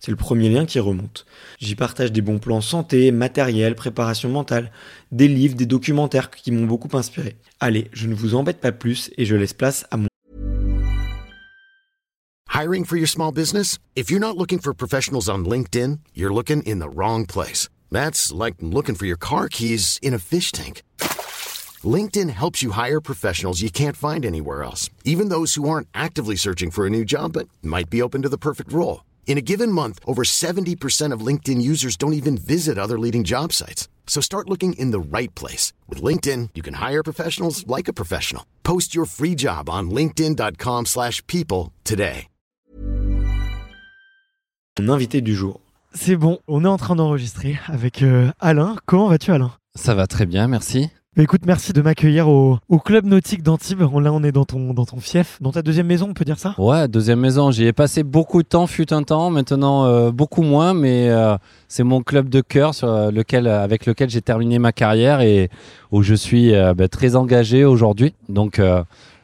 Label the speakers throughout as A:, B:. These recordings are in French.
A: C'est le premier lien qui remonte. J'y partage des bons plans santé, matériel, préparation mentale, des livres, des documentaires qui m'ont beaucoup inspiré. Allez, je ne vous embête pas plus et je laisse place à mon
B: Hiring for your small business? If you're not looking for professionals on LinkedIn, you're looking in the wrong place. That's like looking for your car keys in a fish tank. LinkedIn helps you hire professionals you can't find anywhere else, even those who aren't actively searching for a new job but might be open to the perfect role. In a given month, over 70% of LinkedIn users don't even visit other leading job sites. So start looking in the right place. With LinkedIn, you can hire professionals like a professional. Post your free job on linkedin.com slash people today.
A: mon invité du jour.
C: C'est bon, on est en train d'enregistrer avec euh, Alain. Comment vas-tu Alain?
D: Ça va très bien, merci.
C: Écoute, merci de m'accueillir au, club nautique d'Antibes. Là, on est dans ton, fief, dans ta deuxième maison, on peut dire ça?
D: Ouais, deuxième maison, j'y ai passé beaucoup de temps, fut un temps, maintenant euh, beaucoup moins, mais euh, c'est mon club de cœur euh, avec lequel j'ai terminé ma carrière et où je suis bah, très engagé aujourd'hui. Donc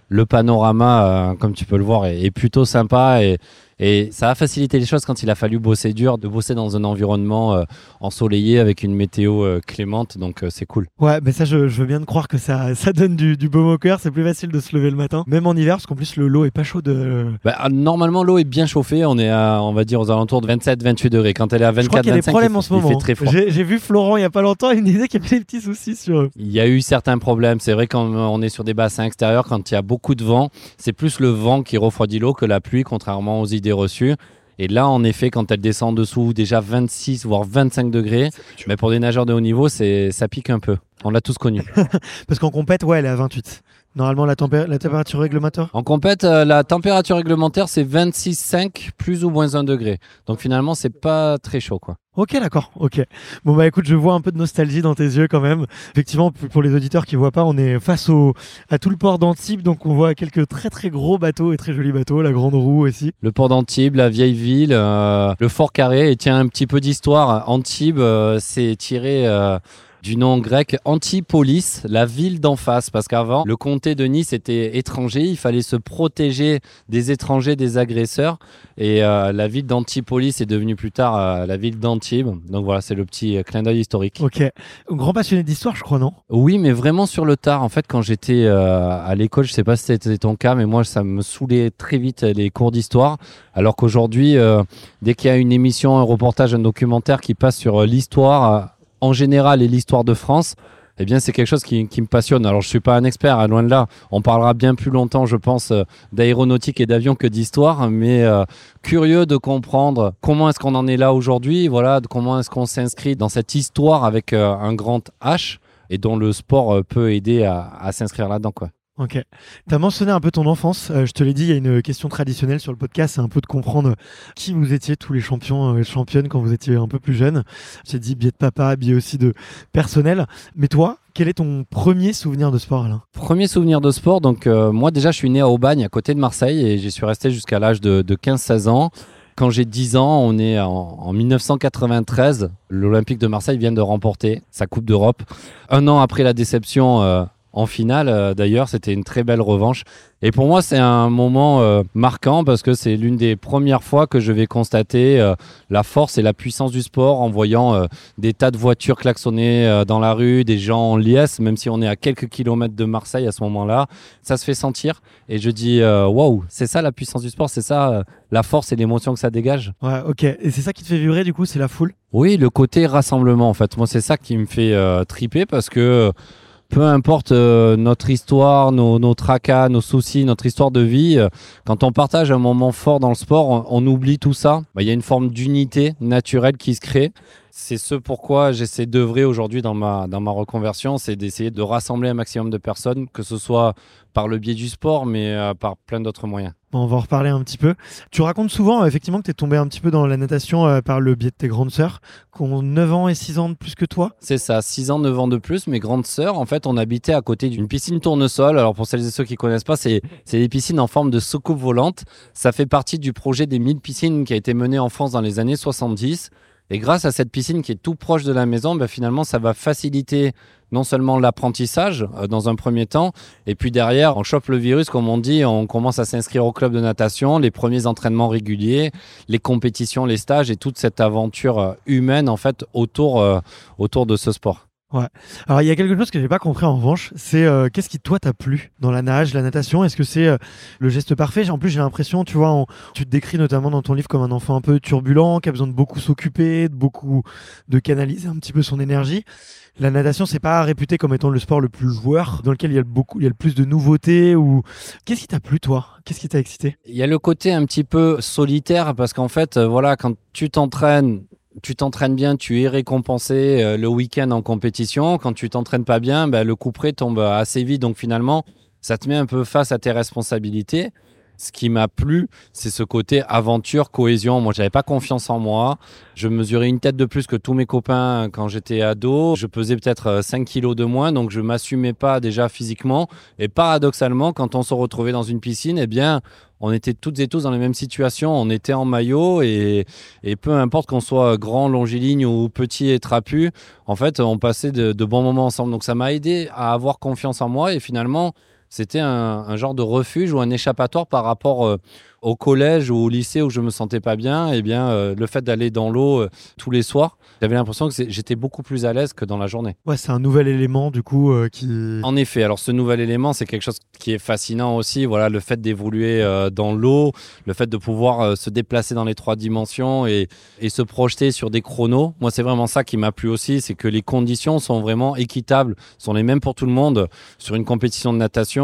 D: le panorama, comme tu peux le voir, est, plutôt sympa et ça a facilité les choses quand il a fallu bosser dur, de bosser dans un environnement euh, ensoleillé avec une météo euh, clémente, donc euh, c'est cool.
C: Ouais, mais ça, je, je veux bien te croire que ça, ça donne du, du baume au cœur. C'est plus facile de se lever le matin, même en hiver, parce qu'en plus, le lot est pas chaud de.
D: Bah, ah, normalement, l'eau est bien chauffée. On est à, on va dire, aux alentours de 27-28 degrés. Quand elle est à 24,
C: je crois qu'il y a des
D: 25,
C: problèmes
D: il,
C: en ce
D: il
C: moment.
D: froid.
C: J'ai vu Florent il y a pas longtemps, il me disait qu'il y avait des petits soucis sur eux.
D: Il y a eu certains problèmes. C'est vrai quand on est sur des bassins extérieurs, quand il y a beaucoup de vent, c'est plus le vent qui refroidit l'eau que la pluie, contrairement aux idées reçues. Et là, en effet, quand elle descend en dessous, déjà 26 voire 25 degrés, mais pour des nageurs de haut niveau, c'est ça pique un peu. On l'a tous connu.
C: Parce qu'en compète, ouais, elle est à 28. Normalement, la température réglementaire?
D: En compète, euh, la température réglementaire, c'est 26,5 plus ou moins 1 degré. Donc finalement, c'est pas très chaud, quoi.
C: Ok, d'accord. Ok. Bon bah écoute, je vois un peu de nostalgie dans tes yeux quand même. Effectivement, pour les auditeurs qui voient pas, on est face au à tout le port d'Antibes, donc on voit quelques très très gros bateaux et très jolis bateaux, la Grande Roue aussi.
D: Le port d'Antibes, la vieille ville, euh, le fort carré. Et tiens, un petit peu d'histoire. Antibes, euh, c'est tiré euh, du nom grec Antipolis, la ville d'en face. Parce qu'avant, le comté de Nice était étranger. Il fallait se protéger des étrangers, des agresseurs. Et euh, la ville d'Antipolis est devenue plus tard euh, la ville d'Antibes. Donc voilà, c'est le petit euh, clin d'œil historique.
C: Ok. Grand passionné d'histoire, je crois, non?
D: Oui, mais vraiment sur le tard. En fait, quand j'étais euh, à l'école, je sais pas si c'était ton cas, mais moi, ça me saoulait très vite les cours d'histoire. Alors qu'aujourd'hui, euh, dès qu'il y a une émission, un reportage, un documentaire qui passe sur euh, l'histoire euh, en général et l'histoire de France, eh bien, c'est quelque chose qui, me passionne. Alors, je suis pas un expert, hein, loin de là. On parlera bien plus longtemps, je pense, euh, d'aéronautique et d'avion que d'histoire, mais euh, curieux de comprendre comment est-ce qu'on en est là aujourd'hui, voilà, comment est-ce qu'on s'inscrit dans cette histoire avec euh, un grand H et dont le sport peut aider à, à s'inscrire là-dedans, quoi.
C: Ok. Tu as mentionné un peu ton enfance. Euh, je te l'ai dit, il y a une question traditionnelle sur le podcast, c'est un peu de comprendre qui vous étiez, tous les champions et euh, championnes, quand vous étiez un peu plus jeune. J'ai dit biais de papa, biais aussi de personnel. Mais toi, quel est ton premier souvenir de sport, Alain?
D: Premier souvenir de sport, donc euh, moi déjà, je suis né à Aubagne, à côté de Marseille, et j'y suis resté jusqu'à l'âge de, 15-16 ans. Quand j'ai 10 ans, on est en, 1993. L'Olympique de Marseille vient de remporter sa Coupe d'Europe. Un an après la déception en finale. Euh, d'ailleurs, c'était une très belle revanche. Et pour moi, c'est un moment euh, marquant parce que c'est l'une des premières fois que je vais constater euh, la force et la puissance du sport en voyant des tas de voitures klaxonner dans la rue, des gens en liesse, même si on est à quelques kilomètres de Marseille à ce moment-là. Ça se fait sentir. Et je dis, waouh, c'est ça la puissance du sport, c'est ça la force et l'émotion que ça dégage.
C: Ouais, ok. Et c'est ça qui te fait vibrer du coup, c'est la foule?
D: Oui, le côté rassemblement en fait. Moi, c'est ça qui me fait triper parce que peu importe euh, notre histoire, nos, tracas, nos soucis, notre histoire de vie, euh, quand on partage un moment fort dans le sport, on, oublie tout ça. Bah, il y a une forme d'unité naturelle qui se crée. C'est ce pourquoi j'essaie d'œuvrer aujourd'hui dans ma, dans ma reconversion, c'est d'essayer de rassembler un maximum de personnes, que ce soit par le biais du sport, mais euh, par plein d'autres moyens.
C: on va en reparler un petit peu. Tu racontes souvent, effectivement, que tu es tombé un petit peu dans la natation euh, par le biais de tes grandes sœurs, qui ont 9 ans et 6 ans de plus que toi.
D: C'est ça, 6 ans, 9 ans de plus. Mes grandes sœurs, en fait, on habitait à côté d'une piscine tournesol. Alors, pour celles et ceux qui connaissent pas, c'est des piscines en forme de soucoupe volante. Ça fait partie du projet des 1000 piscines qui a été mené en France dans les années 70. Et grâce à cette piscine qui est tout proche de la maison, bah, finalement, ça va faciliter non seulement l'apprentissage euh, dans un premier temps, et puis derrière, on chope le virus, comme on dit, on commence à s'inscrire au club de natation, les premiers entraînements réguliers, les compétitions, les stages et toute cette aventure euh, humaine en fait autour, euh, autour de ce sport.
C: Ouais. Alors il y a quelque chose que j'ai pas compris en revanche, c'est euh, qu'est-ce qui toi t'a plu dans la nage, la natation? Est-ce que c'est euh, le geste parfait? En plus j'ai l'impression, tu vois, tu te décris notamment dans ton livre comme un enfant un peu turbulent, qui a besoin de beaucoup s'occuper, de beaucoup de canaliser un petit peu son énergie. La natation c'est pas réputé comme étant le sport le plus joueur, dans lequel il y a le beaucoup, il y a le plus de nouveautés. Ou qu'est-ce qui t'a plu toi? Qu'est-ce qui t'a excité?
D: Il y a le côté un petit peu solitaire parce qu'en fait, euh, voilà, quand tu t'entraînes tu t'entraînes bien, tu es récompensé euh, le week-end en compétition. Quand tu t'entraînes pas bien, ben, le coup près tombe assez vite. Donc finalement, ça te met un peu face à tes responsabilités. Ce qui m'a plu, c'est ce côté aventure, cohésion. Moi, j'avais pas confiance en moi. Je mesurais une tête de plus que tous mes copains quand j'étais ado. Je pesais peut-être 5 euh, kilos de moins, donc je m'assumais pas déjà physiquement. Et paradoxalement, quand on se retrouvait dans une piscine, eh bien, on était toutes et tous dans les mêmes situations. On était en maillot et, peu importe qu'on soit grand, longiligne ou petit et trapu, en fait, on passait de, de bons moments ensemble. Donc ça m'a aidé à avoir confiance en moi et finalement, c'était un, genre de refuge ou un échappatoire par rapport euh, au collège ou au lycée où je me sentais pas bien, et eh bien euh, le fait d'aller dans l'eau euh, tous les soirs, j'avais l'impression que j'étais beaucoup plus à l'aise que dans la journée.
C: Ouais, c'est un nouvel élément du coup qui.
D: En effet, alors ce nouvel élément, c'est quelque chose qui est fascinant aussi. Voilà, le fait d'évoluer dans l'eau, le fait de pouvoir se déplacer dans les trois dimensions et, et se projeter sur des chronos. Moi, c'est vraiment ça qui m'a plu aussi, c'est que les conditions sont vraiment équitables, sont les mêmes pour tout le monde. Sur une compétition de natation,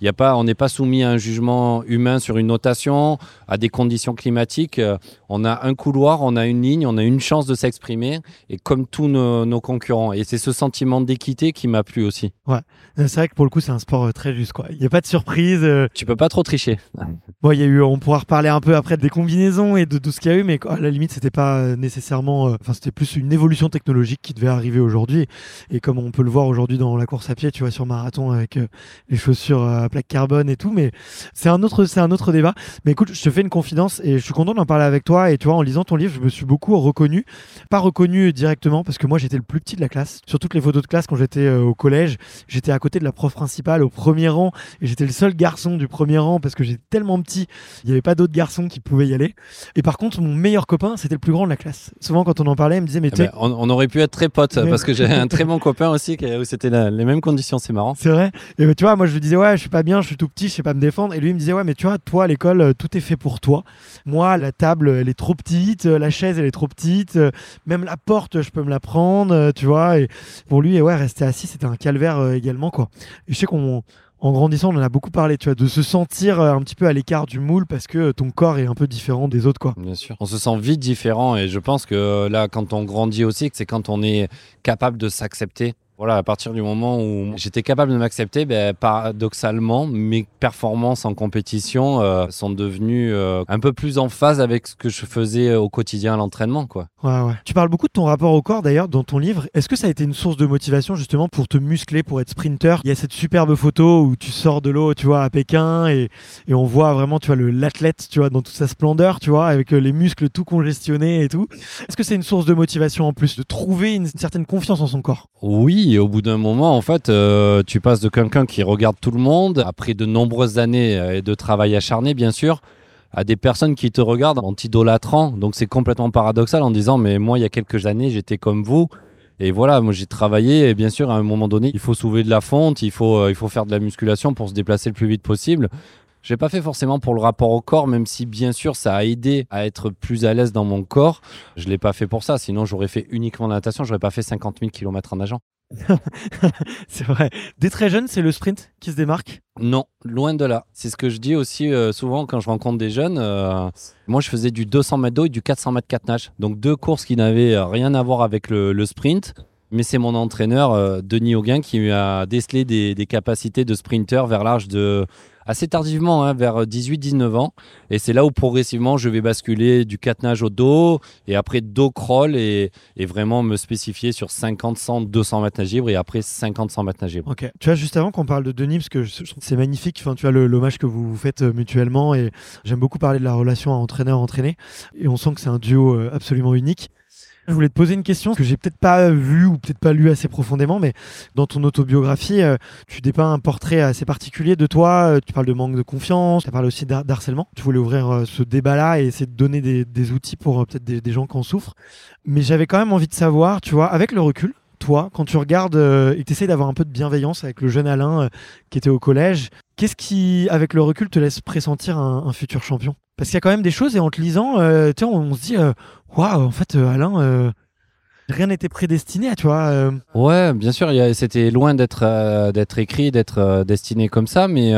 D: il y a pas, on n'est pas soumis à un jugement humain sur une notation à des conditions climatiques. Euh, on a un couloir, on a une ligne, on a une chance de s'exprimer, et comme tous nos, concurrents. Et c'est ce sentiment d'équité qui m'a plu aussi.
C: Ouais, c'est vrai que pour le coup, c'est un sport euh, très juste. Quoi. Il n'y a pas de surprise. Euh.
D: Tu peux pas trop tricher.
C: Bon, il y a eu, on pourra reparler un peu après des combinaisons et de tout ce qu'il y a eu, mais à la limite, c'était pas nécessairement. Enfin, c'était plus une évolution technologique qui devait arriver aujourd'hui. Et comme on peut le voir aujourd'hui dans la course à pied, tu vois, sur marathon avec les chaussures à plaque carbone et tout, mais c'est un autre, c'est un autre débat. Mais écoute, je te fais une confidence et je suis content d'en parler avec toi. Et tu vois, en lisant ton livre, je me suis beaucoup reconnu. Pas reconnu directement parce que moi, j'étais le plus petit de la classe. Sur toutes les photos de classe, quand j'étais euh, au collège, j'étais à côté de la prof principale au premier rang et j'étais le seul garçon du premier rang parce que j'étais tellement petit, il n'y avait pas d'autres garçons qui pouvaient y aller. Et par contre, mon meilleur copain, c'était le plus grand de la classe. Souvent, quand on en parlait, il me disait, mais
D: eh ben, on, aurait pu être très potes parce que j'ai un très bon copain aussi où c'était les mêmes conditions. C'est marrant.
C: C'est vrai. Et tu vois, moi, je lui disais, ouais, je suis pas bien, je suis tout petit, je sais pas me défendre. Et lui, il me disait, ouais, mais tu vois, toi, à l'école, euh, tout est fait pour toi. Moi, la table, elle est trop petite, euh, la chaise, elle est trop petite, euh, même la porte, je peux me la prendre, tu vois. Et pour lui, ouais, rester assis, c'était un calvaire également, quoi. Et je sais qu'on en grandissant, on en a beaucoup parlé, tu vois, de se sentir un petit peu à l'écart du moule parce que ton corps est un peu différent des autres, quoi.
D: Bien sûr. On se sent vite différent et je pense que là, quand on grandit aussi, c'est quand on est capable de s'accepter Voilà, à partir du moment où j'étais capable de m'accepter, ben, paradoxalement, mes performances en compétition euh, sont devenues euh, un peu plus en phase avec ce que je faisais au quotidien à l'entraînement. Quoi.
C: Ouais, ouais. Tu parles beaucoup de ton rapport au corps d'ailleurs dans ton livre. Est-ce que ça a été une source de motivation justement pour te muscler, pour être sprinter? Il y a cette superbe photo où tu sors de l'eau, tu vois, à Pékin et, et on voit vraiment, tu vois, l'athlète, tu vois, dans toute sa splendeur, tu vois, avec les muscles tout congestionnés et tout. Est-ce que c'est une source de motivation en plus de trouver une certaine confiance en son corps?
D: Oui, et au bout d'un moment, en fait, euh, tu passes de quelqu'un qui regarde tout le monde, après de nombreuses années euh, et de travail acharné, bien sûr, à des personnes qui te regardent en t'idolâtrant. Donc c'est complètement paradoxal en disant, mais moi, il y a quelques années, j'étais comme vous. Et voilà, moi j'ai travaillé et bien sûr à un moment donné, il faut soulever de la fonte, il faut, euh, il faut faire de la musculation pour se déplacer le plus vite possible. Je l'ai pas fait forcément pour le rapport au corps, même si bien sûr ça a aidé à être plus à l'aise dans mon corps. Je l'ai pas fait pour ça, sinon j'aurais fait uniquement la natation, j'aurais pas fait 50 000 km en nageant.
C: c'est vrai. Dès très jeune, c'est le sprint qui se démarque?
D: Non, loin de là. C'est ce que je dis aussi euh, souvent quand je rencontre des jeunes. Euh, moi, je faisais du 200 mètres d'eau et du 400 mètres 4 nage. Donc deux courses qui n'avaient rien à voir avec le, sprint. Mais c'est mon entraîneur, euh, Denis Auguin, qui a décelé des, des capacités de sprinter vers l'âge de assez tardivement, hein, vers 18-19 ans. Et c'est là où progressivement je vais basculer du catenage au dos et après dos crawl et, vraiment me spécifier sur 50, 100, 200 mètres nage libre et après 50, 100 mètres nage libre.
C: Ok. Tu vois, juste avant qu'on parle de Denis, parce que c'est magnifique, tu vois, l'hommage que vous, vous faites euh, mutuellement et j'aime beaucoup parler de la relation entraîneur-entraîné et on sent que c'est un duo euh, absolument unique. Je voulais te poser une question que j'ai peut-être pas vu ou peut-être pas lu assez profondément, mais dans ton autobiographie, euh, tu dépeins un portrait assez particulier de toi. Euh, tu parles de manque de confiance, tu parles aussi d'harcèlement. Tu voulais ouvrir euh, ce débat-là et essayer de donner des, outils pour peut-être des, gens qui en souffrent. Mais j'avais quand même envie de savoir, tu vois, avec le recul, toi, quand tu regardes et que tu essaies d'avoir un peu de bienveillance avec le jeune Alain qui était au collège, qu'est-ce qui, avec le recul, te laisse pressentir un futur champion? Parce qu'il y a quand même des choses, et en te lisant, euh, on, on, se dit, euh, waouh, en fait, euh, Alain, rien n'était prédestiné, tu vois.
D: Ouais, bien sûr, c'était loin d'être d'être écrit, d'être destiné comme ça, mais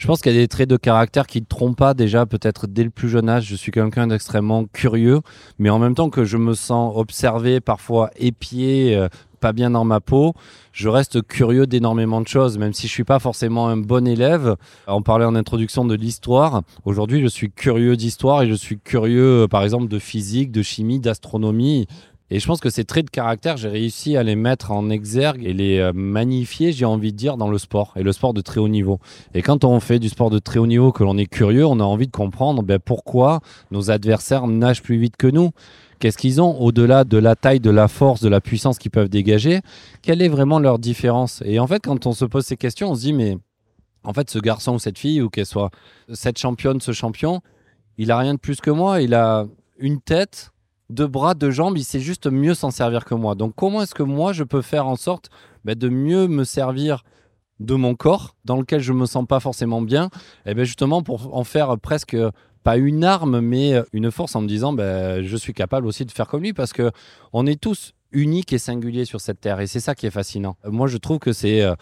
D: je pense qu'il y a des traits de caractère qui ne trompent pas déjà, peut-être dès le plus jeune âge. Je suis quelqu'un d'extrêmement curieux, mais en même temps que je me sens observé, parfois épié, pas bien dans ma peau, je reste curieux d'énormément de choses, même si je suis pas forcément un bon élève. On parlait en introduction de l'histoire. Aujourd'hui, je suis curieux d'histoire et je suis curieux, par exemple, de physique, de chimie, d'astronomie. Et je pense que ces traits de caractère, j'ai réussi à les mettre en exergue et les euh, magnifier, j'ai envie de dire, dans le sport, et le sport de très haut niveau. Et quand on fait du sport de très haut niveau, que l'on est curieux, on a envie de comprendre ben, pourquoi nos adversaires nagent plus vite que nous. Qu'est-ce qu'ils ont au-delà de la taille, de la force, de la puissance qu'ils peuvent dégager? Quelle est vraiment leur différence? Et en fait, quand on se pose ces questions, on se dit, mais en fait, ce garçon ou cette fille, ou qu'elle soit cette championne, ce champion, il a rien de plus que moi. Il a une tête, deux bras, deux jambes. Il sait juste mieux s'en servir que moi. Donc, comment est-ce que moi, je peux faire en sorte bah, de mieux me servir de mon corps, dans lequel je me sens pas forcément bien, et eh bien justement pour en faire presque pas une arme, mais une force en me disant ben, je suis capable aussi de faire comme lui parce que on est tous uniques et singuliers sur cette terre et c'est ça qui est fascinant. Moi, je trouve que c'est euh,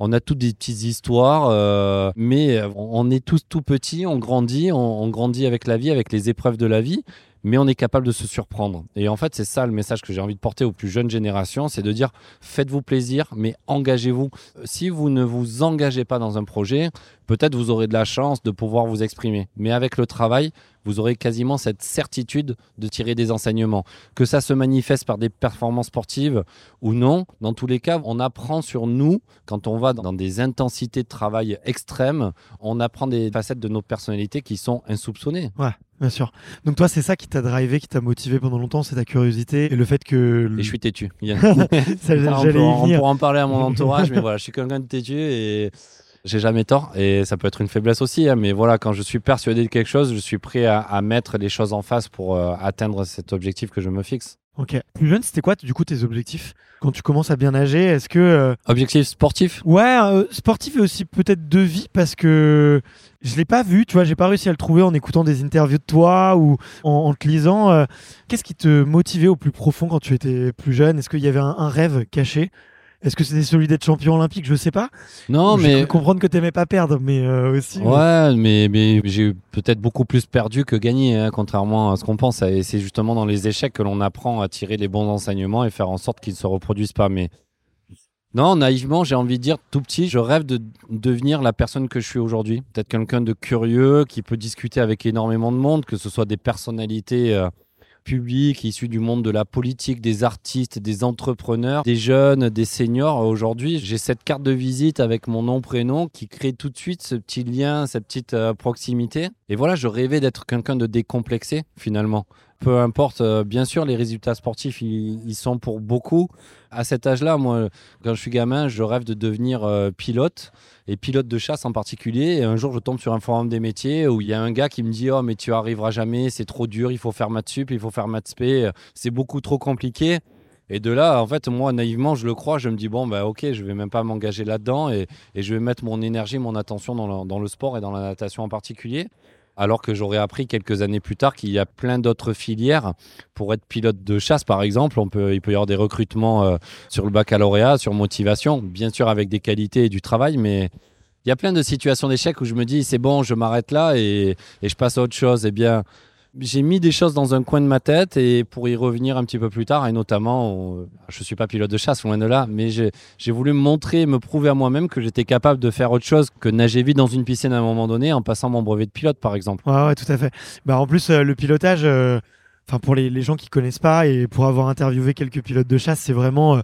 D: on a toutes des petites histoires, euh, mais on est tous tout petits, on grandit, on, grandit avec la vie, avec les épreuves de la vie, mais on est capable de se surprendre. Et en fait, c'est ça le message que j'ai envie de porter aux plus jeunes générations, c'est de dire faites-vous plaisir, mais engagez-vous. Si vous ne vous engagez pas dans un projet, peut-être vous aurez de la chance de pouvoir vous exprimer. Mais avec le travail, vous aurez quasiment cette certitude de tirer des enseignements. Que ça se manifeste par des performances sportives ou non, dans tous les cas, on apprend sur nous quand on va dans des intensités de travail extrêmes, on apprend des facettes de nos personnalités qui sont insoupçonnées.
C: Ouais. Bien sûr. Donc toi, c'est ça qui t'a drivé, qui t'a motivé pendant longtemps, c'est ta curiosité et le fait que...
D: Et je suis têtu. ça, on, peut, on pourra en parler à mon entourage, mais voilà, je suis quelqu'un de têtu et j'ai jamais tort et ça peut être une faiblesse aussi. Hein, mais voilà, quand je suis persuadé de quelque chose, je suis prêt à, mettre les choses en face pour euh, atteindre cet objectif que je me fixe.
C: Ok. Plus jeune, c'était quoi du coup tes objectifs? Quand tu commences à bien nager Est-ce que euh,
D: objectif sportif?
C: Ouais, euh, sportif et aussi peut-être de vie parce que je l'ai pas vu. Tu vois, j'ai pas réussi à le trouver en écoutant des interviews de toi ou en, te lisant. Qu'est-ce qui te motivait au plus profond quand tu étais plus jeune? Est-ce qu'il y avait un rêve caché? Est-ce que c'était celui d'être champion olympique? Je sais pas.
D: Non, mais.
C: Je comprendre que tu n'aimais pas perdre, mais euh, aussi.
D: Ouais, mais, mais, j'ai peut-être beaucoup plus perdu que gagné, hein, contrairement à ce qu'on pense. Et c'est justement dans les échecs que l'on apprend à tirer les bons enseignements et faire en sorte qu'ils ne se reproduisent pas. Mais Non, naïvement, j'ai envie de dire tout petit, je rêve de devenir la personne que je suis aujourd'hui. Peut-être quelqu'un de curieux qui peut discuter avec énormément de monde, que ce soit des personnalités euh, publiques issues du monde de la politique, des artistes, des entrepreneurs, des jeunes, des seniors. Aujourd'hui, j'ai cette carte de visite avec mon nom, prénom qui crée tout de suite ce petit lien, cette petite euh, proximité. Et voilà, je rêvais d'être quelqu'un de décomplexé finalement peu importe, euh, bien sûr, les résultats sportifs, ils, sont pour beaucoup. À cet âge-là, moi, quand je suis gamin, je rêve de devenir euh, pilote, et pilote de chasse en particulier. Et un jour, je tombe sur un forum des métiers où il y a un gars qui me dit Oh, mais tu arriveras jamais, c'est trop dur, il faut faire maths sup, il faut faire maths spé, c'est beaucoup trop compliqué. Et de là, en fait, moi, naïvement, je le crois, je me dis, bon, bah, ok, je vais même pas m'engager là-dedans et, je vais mettre mon énergie, mon attention dans le, sport et dans la natation en particulier alors que j'aurais appris quelques années plus tard qu'il y a plein d'autres filières pour être pilote de chasse, par exemple. On peut, il peut y avoir des recrutements euh, sur le baccalauréat, sur motivation, bien sûr avec des qualités et du travail, mais il y a plein de situations d'échec où je me dis c'est bon, je m'arrête là et, et, je passe à autre chose. Eh bien, j'ai mis des choses dans un coin de ma tête et pour y revenir un petit peu plus tard, et notamment, je ne suis pas pilote de chasse, loin de là, mais j'ai voulu montrer, me prouver à moi-même que j'étais capable de faire autre chose que nager vite dans une piscine à un moment donné en passant mon brevet de pilote, par exemple.
C: Ouais, ouais tout à fait. Bah, en plus, euh, le pilotage, euh, enfin pour les, gens qui connaissent pas et pour avoir interviewé quelques pilotes de chasse, c'est vraiment euh,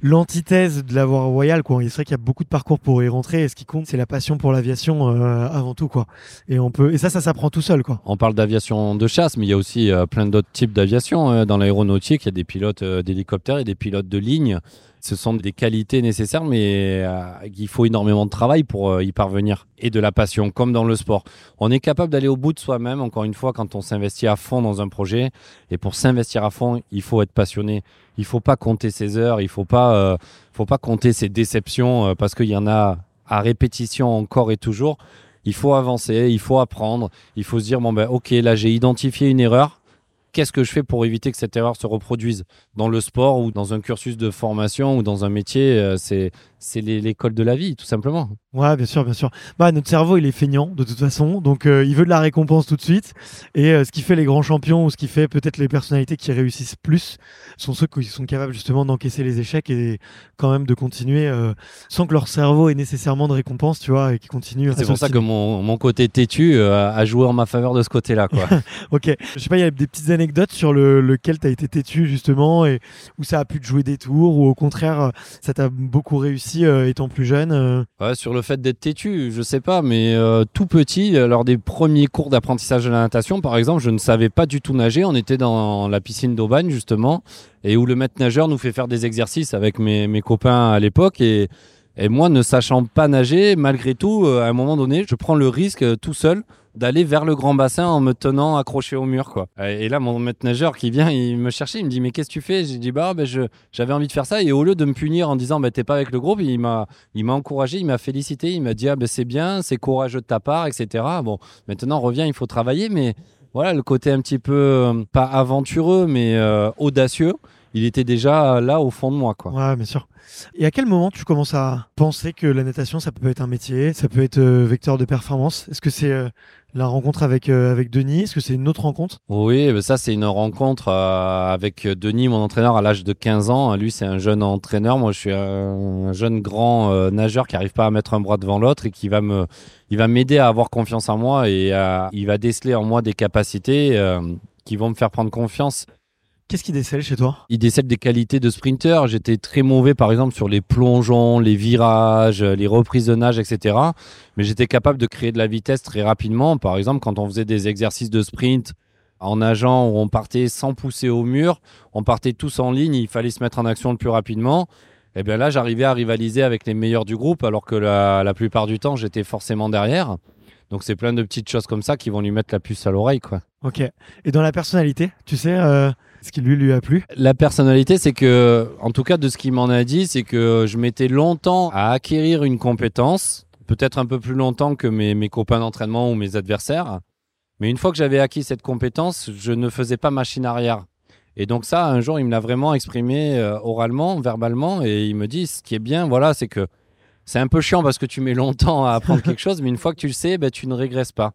C: l'antithèse de la voie royale. Quoi. Il serait qu'il y a beaucoup de parcours pour y rentrer et ce qui compte, c'est la passion pour l'aviation euh, avant tout. Quoi. Et, on peut, et ça, ça s'apprend tout seul. Quoi.
D: On parle d'aviation de chasse, mais il y a aussi euh, plein d'autres types d'aviation. dans l'aéronautique, il y a des pilotes d'hélicoptères et des pilotes de ligne ce sont des qualités nécessaires, mais euh, il faut énormément de travail pour euh, y parvenir et de la passion, comme dans le sport. On est capable d'aller au bout de soi-même, encore une fois, quand on s'investit à fond dans un projet. Et pour s'investir à fond, il faut être passionné. Il faut pas compter ses heures, il faut pas, euh, faut pas compter ses déceptions parce qu'il y en a à répétition encore et toujours. Il faut avancer, il faut apprendre, il faut se dire bon ben ok là j'ai identifié une erreur, qu'est-ce que je fais pour éviter que cette erreur se reproduise dans le sport ou dans un cursus de formation ou dans un métier euh, c'est l'école de la vie, tout simplement.
C: Ouais, bien sûr, bien sûr. Bah, notre cerveau, il est feignant de toute façon, donc euh, il veut de la récompense tout de suite. Et euh, ce qui fait les grands champions ou ce qui fait peut-être les personnalités qui réussissent plus sont ceux qui sont capables justement d'encaisser les échecs et quand même de continuer euh, sans que leur cerveau ait nécessairement de récompense, tu vois, et qui continuent.
D: C'est pour ça que mon, mon, côté têtu a joué en ma faveur de ce côté-là, quoi.
C: ok. Je sais pas, il y a des petites anecdotes sur le, lequel tu as été têtu justement et où ça a pu te jouer des tours ou au contraire ça t'a beaucoup réussi euh, étant plus jeune euh
D: Sur le fait d'être têtu, je sais pas, mais euh, tout petit, lors des premiers cours d'apprentissage de la natation, par exemple, je ne savais pas du tout nager. On était dans la piscine d'Aubagne, justement, et où le maître nageur nous fait faire des exercices avec mes, mes copains à l'époque. Et, et moi, ne sachant pas nager, malgré tout, à un moment donné, je prends le risque tout seul d'aller vers le grand bassin en me tenant accroché au mur quoi. Et là mon maître nageur qui vient, il me cherchait, il me dit mais qu'est-ce que tu fais? J'ai dit bah ben, j'avais envie de faire ça et au lieu de me punir en disant bah t'es pas avec le groupe, il m'a encouragé, il m'a félicité, il m'a dit ah ben c'est bien, c'est courageux de ta part, etc. Bon maintenant reviens, il faut travailler mais voilà le côté un petit peu euh, pas aventureux mais euh, audacieux, il était déjà là au fond de moi quoi.
C: Ouais bien sûr. Et à quel moment tu commences à penser que la natation, ça peut être un métier, ça peut être euh, vecteur de performance? Est-ce que c'est la rencontre avec, euh, avec Denis, est-ce que c'est une autre rencontre?
D: Oui, bah, ça c'est une rencontre euh, avec Denis, mon entraîneur, à l'âge de 15 ans. Lui, c'est un jeune entraîneur. Moi, je suis un, jeune grand euh, nageur qui n'arrive pas à mettre un bras devant l'autre et qui va me, il va m'aider à avoir confiance en moi et il va déceler en moi des capacités qui vont me faire prendre confiance
C: Qu'est-ce qui décèle chez toi
D: Il décèle des qualités de sprinter. J'étais très mauvais, par exemple, sur les plongeons, les virages, les reprises de nage, etc. Mais j'étais capable de créer de la vitesse très rapidement. Par exemple, quand on faisait des exercices de sprint en nageant où on partait sans pousser au mur, on partait tous en ligne, il fallait se mettre en action le plus rapidement. Et eh bien là, j'arrivais à rivaliser avec les meilleurs du groupe, alors que la, la plupart du temps, j'étais forcément derrière. Donc c'est plein de petites choses comme ça qui vont lui mettre la puce à l'oreille, quoi.
C: Ok. Et dans la personnalité, tu sais, euh, ce qui lui lui a plu
D: La personnalité, c'est que, en tout cas, de ce qu'il m'en a dit, c'est que je mettais longtemps à acquérir une compétence, peut-être un peu plus longtemps que mes, mes copains d'entraînement ou mes adversaires. Mais une fois que j'avais acquis cette compétence, je ne faisais pas machine arrière. Et donc ça, un jour, il me l'a vraiment exprimé euh, oralement, verbalement, et il me dit, ce qui est bien, voilà, c'est que c'est un peu chiant parce que tu mets longtemps à apprendre quelque chose, mais une fois que tu le sais, ben, tu ne régresses pas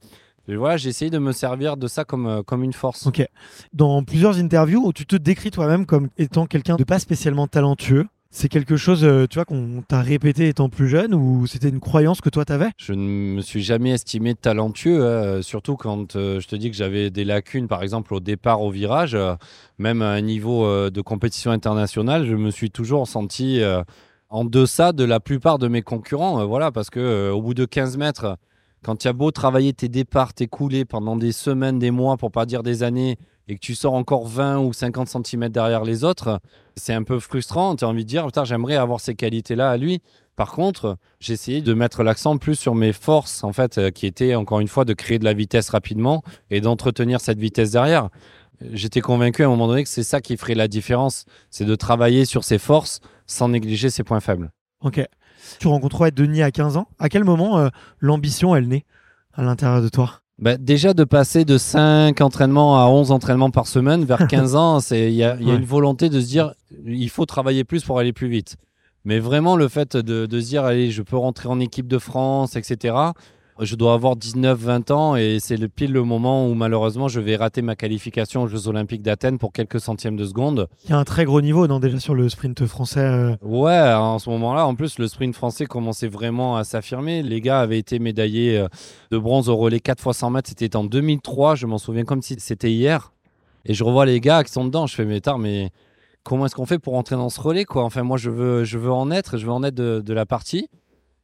D: voilà, j'ai essayé de me servir de ça comme, euh, comme une force.
C: Ok. Dans plusieurs interviews où tu te décris toi-même comme étant quelqu'un de pas spécialement talentueux, C'est quelque chose, euh, tu vois, qu'on t'a répété étant plus jeune ou c'était une croyance que toi t'avais?
D: Je ne me suis jamais estimé talentueux, hein, surtout quand euh, je te dis que j'avais des lacunes, par exemple au départ au virage, euh, même à un niveau euh, de compétition internationale, je me suis toujours senti euh, en deçà de la plupart de mes concurrents. euh, voilà, parce que euh, au bout de 15 mètres, quand tu as beau travailler tes départs, tes coulées pendant des semaines, des mois, pour pas dire des années, et que tu sors encore 20 ou 50 cm derrière les autres, c'est un peu frustrant. Tu as envie de dire, putain, j'aimerais avoir ces qualités-là à lui. Par contre, j'ai essayé de mettre l'accent plus sur mes forces, en fait, euh, qui étaient encore une fois de créer de la vitesse rapidement et d'entretenir cette vitesse derrière. J'étais convaincu à un moment donné que c'est ça qui ferait la différence, c'est de travailler sur ses forces sans négliger ses points faibles.
C: Ok. Tu rencontres Denis à 15 ans? À quel moment euh, l'ambition, elle naît à l'intérieur de toi?
D: Bah, déjà de passer de 5 entraînements à 11 entraînements par semaine vers 15 ans, c'est il y a, il y a
C: Ouais.
D: une volonté de se dire il faut travailler plus pour aller plus vite. Mais vraiment le fait de, de se dire allez je peux rentrer en équipe de France etc. Je dois avoir 19-20 ans et c'est le pile le moment où malheureusement je vais rater ma qualification aux Jeux Olympiques d'Athènes pour quelques centièmes de seconde.
C: Il y a un très gros niveau, non, déjà sur le sprint français. euh,
D: Ouais, en ce moment-là, en plus, le sprint français commençait vraiment à s'affirmer. Les gars avaient été médaillés euh, de bronze au relais 4 fois 100 mètres. C'était en 2003, je m'en souviens comme si c'était hier. Et je revois les gars qui sont dedans. Je fais, mais tard, mais comment est-ce qu'on fait pour entrer dans ce relais quoi? Enfin, moi, je veux, je veux en être, je veux en être de, de la partie.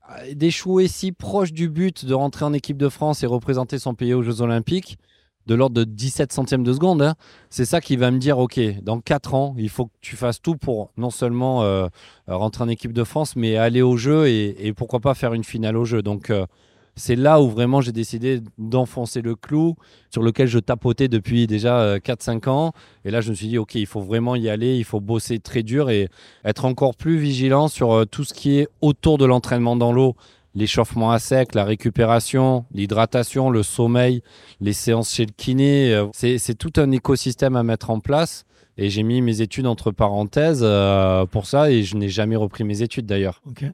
D: Euh, D'échouer si proche du but de rentrer en équipe de France et représenter son pays aux Jeux Olympiques, de l'ordre de 17 centièmes de seconde, hein, c'est ça qui va me dire, OK, dans 4 ans, il faut que tu fasses tout pour non seulement euh, rentrer en équipe de France, mais aller au jeu et, et pourquoi pas faire une finale au jeu. Donc euh, c'est là où vraiment j'ai décidé d'enfoncer le clou sur lequel je tapotais depuis déjà euh, 4-5 ans. Et là, je me suis dit, OK, il faut vraiment y aller, il faut bosser très dur et être encore plus vigilant sur euh, tout ce qui est autour de l'entraînement dans l'eau. L'échauffement à sec, la récupération, l'hydratation, le sommeil, les séances chez le kiné. euh, C'est tout un écosystème à mettre en place. Et j'ai mis mes études entre parenthèses euh, pour ça et je n'ai jamais repris mes études d'ailleurs.
C: Ok.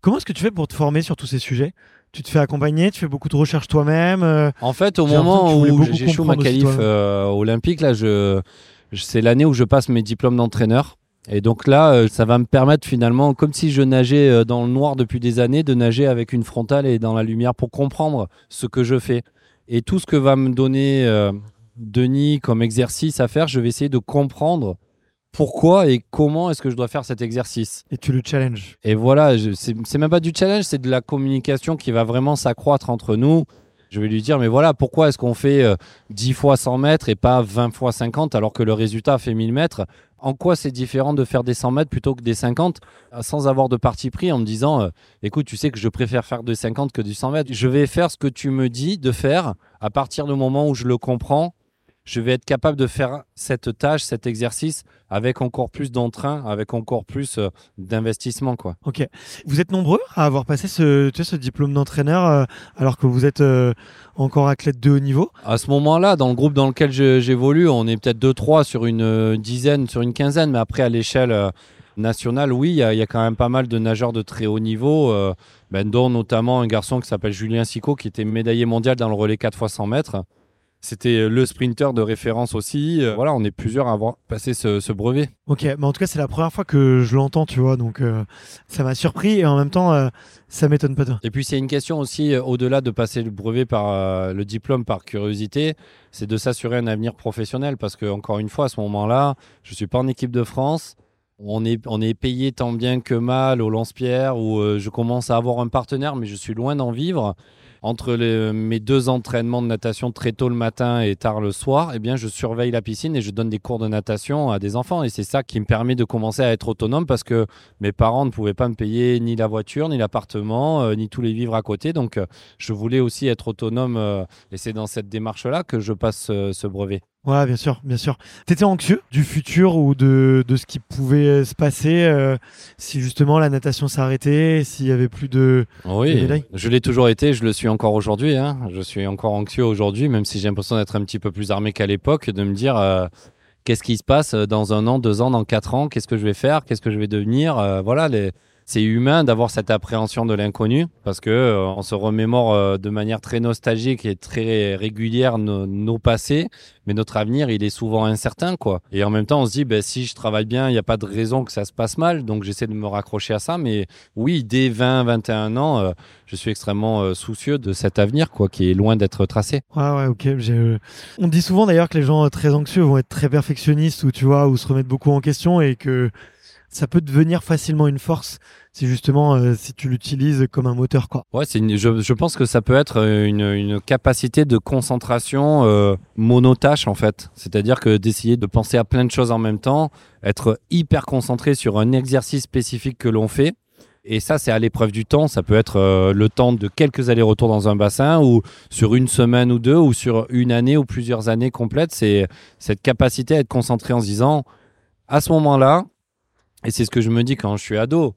C: Comment est-ce que tu fais pour te former sur tous ces sujets? Tu te fais accompagner, tu fais beaucoup de recherches toi-même. euh,
D: En fait, au moment où j'échoue ma qualif euh, olympique, là, je, je- c'est l'année où je passe mes diplômes d'entraîneur. Et donc là, euh, ça va me permettre finalement, comme si je nageais dans le noir depuis des années, de nager avec une frontale et dans la lumière pour comprendre ce que je fais. Et tout ce que va me donner Denis comme exercice à faire, je vais essayer de comprendre pourquoi et comment est-ce que je dois faire cet exercice.
C: et tu le challenges.
D: Et voilà, c'est même pas du challenge, c'est de la communication qui va vraiment s'accroître entre nous. Je vais lui dire, mais voilà, pourquoi est-ce qu'on fait euh, 10 fois 100 mètres et pas 20 fois 50 alors que le résultat fait 1000 mètres? En quoi c'est différent de faire des 100 mètres plutôt que des 50 euh, sans avoir de parti pris en me disant, euh, écoute, tu sais que je préfère faire des 50 que du 100 mètres. Je vais faire ce que tu me dis de faire à partir du moment où je le comprends. Je vais être capable de faire cette tâche, cet exercice avec encore plus d'entrain, avec encore plus euh, d'investissement, quoi.
C: Ok. Vous êtes nombreux à avoir passé ce, tu sais, ce diplôme d'entraîneur euh, alors que vous êtes euh, encore athlète de haut niveau?
D: À ce moment-là, dans le groupe dans lequel j'évolue, on est peut-être 2-3 sur une dizaine, sur une quinzaine, mais après à l'échelle nationale, oui, il y, a- il y a quand même pas mal de nageurs de très haut niveau, euh, ben, dont notamment un garçon qui s'appelle Julien Sicot, qui était médaillé mondial dans le relais 4 x 100 mètres. C'était euh, le sprinter de référence aussi. Euh, voilà, on est plusieurs à avoir passé ce, ce brevet.
C: Ok, mais en tout cas, c'est la première fois que je l'entends, tu vois, donc euh, ça m'a surpris et en même temps, euh, ça m'étonne pas. toi.
D: Et puis c'est une question aussi, euh, au-delà de passer le brevet par euh, le diplôme par curiosité, c'est de s'assurer un avenir professionnel parce que encore une fois, à ce moment-là, je suis pas en équipe de France. On est, on est payé tant bien que mal au lance-pierre où euh, je commence à avoir un partenaire, mais je suis loin d'en vivre. Entre les- mes deux entraînements de natation très tôt le matin et tard le soir, eh bien, je surveille la piscine et je donne des cours de natation à des enfants. Et c'est ça qui me permet de commencer à être autonome parce que mes parents ne pouvaient pas me payer ni la voiture, ni l'appartement, euh, ni tous les vivres à côté. Donc, euh, je voulais aussi être autonome. euh, et c'est dans cette démarche-là que je passe euh, ce brevet.
C: Ouais, bien sûr, bien sûr. T'étais anxieux du futur ou de, de ce qui pouvait se passer euh, si justement la natation s'arrêtait, s'il y avait plus de.
D: Oui, je l'ai toujours été, je le suis encore aujourd'hui. hein. Je suis encore anxieux aujourd'hui, même si j'ai l'impression d'être un petit peu plus armé qu'à l'époque, de me dire euh, qu'est-ce qui se passe dans un an, deux ans, dans quatre ans, qu'est-ce que je vais faire, qu'est-ce que je vais devenir? Euh, voilà, les... c'est humain d'avoir cette appréhension de l'inconnu parce que euh, on se remémore euh, de manière très nostalgique et très régulière nos, nos, passés, mais notre avenir il est souvent incertain quoi. Et en même temps on se dit ben, si je travaille bien, il n'y a pas de raison que ça se passe mal, donc j'essaie de me raccrocher à ça. Mais oui, dès 20, 21 ans, euh, je suis extrêmement soucieux de cet avenir quoi, qui est loin d'être tracé.
C: Ouais ouais ok. On dit souvent d'ailleurs que les gens très anxieux vont être très perfectionnistes ou tu vois ou se remettre beaucoup en question et que ça peut devenir facilement une force si justement euh, si tu l'utilises comme un moteur quoi.
D: Ouais, je, pense que ça peut être une, une capacité de concentration euh, monotâche en fait. C'est-à-dire que d'essayer de penser à plein de choses en même temps, être hyper concentré sur un exercice spécifique que l'on fait. Et ça, c'est à l'épreuve du temps. Ça peut être euh, le temps de quelques allers-retours dans un bassin ou sur une semaine ou deux ou sur une année ou plusieurs années complètes. C'est cette capacité à être concentré en se disant, à ce moment-là, et c'est ce que je me dis quand je suis ado.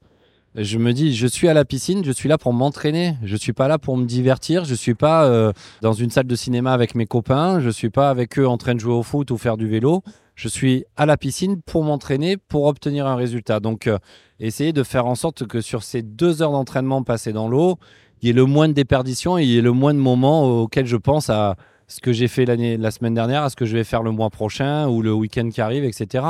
D: Je me dis, je suis à la piscine, je suis là pour m'entraîner. Je suis pas là pour me divertir. Je suis pas euh, dans une salle de cinéma avec mes copains. Je suis pas avec eux en train de jouer au foot ou faire du vélo. Je suis à la piscine pour m'entraîner, pour obtenir un résultat. Donc, euh, essayer de faire en sorte que sur ces deux heures d'entraînement passées dans l'eau, il y ait le moins de déperdition et il y ait le moins de moments auxquels je pense à ce que j'ai fait la semaine dernière, à ce que je vais faire le mois prochain ou le week-end qui arrive, etc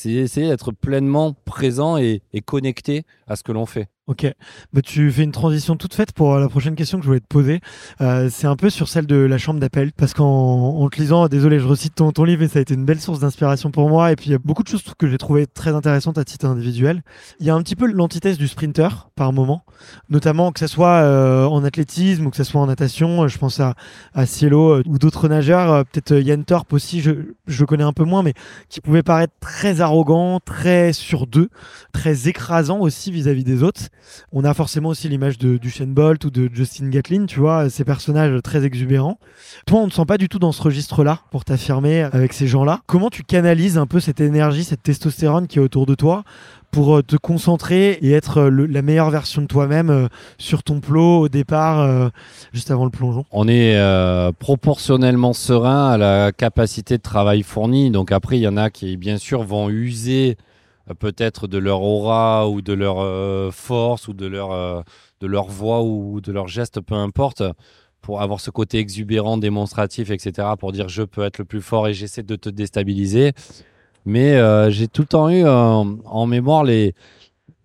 D: c'est essayer d'être pleinement présent et, et, connecté à ce que l'on fait.
C: Ok, bah, tu fais une transition toute faite pour la prochaine question que je voulais te poser. Euh, c'est un peu sur celle de la chambre d'appel, parce qu'en te lisant, désolé, je recite ton, ton livre, et ça a été une belle source d'inspiration pour moi. Et puis il y a beaucoup de choses que j'ai trouvé très intéressantes à titre individuel. Il y a un petit peu l'antithèse du sprinter par moment, notamment que ce soit euh, en athlétisme ou que ce soit en natation. Je pense à, à Cielo euh, ou d'autres nageurs, euh, peut-être Yann Torp aussi, je, je connais un peu moins, mais qui pouvait paraître très arrogant, très sur deux, très écrasant aussi vis-à-vis -vis des autres. On a forcément aussi l'image de Shane Bolt ou de Justin Gatlin, tu vois, ces personnages très exubérants. Toi, on ne sent pas du tout dans ce registre-là pour t'affirmer avec ces gens-là. Comment tu canalises un peu cette énergie, cette testostérone qui est autour de toi pour euh, te concentrer et être euh, la meilleure version de toi-même euh, sur ton plot au départ, juste avant le plongeon?
D: On est proportionnellement serein à la capacité de travail fournie. Donc après, il y en a qui, bien sûr, vont user peut-être de leur aura ou de leur euh, force ou de leur, euh, de leur voix ou de leur geste, peu importe, pour avoir ce côté exubérant, démonstratif, etc., pour dire je peux être le plus fort et j'essaie de te déstabiliser. Mais j'ai tout le temps eu en mémoire les,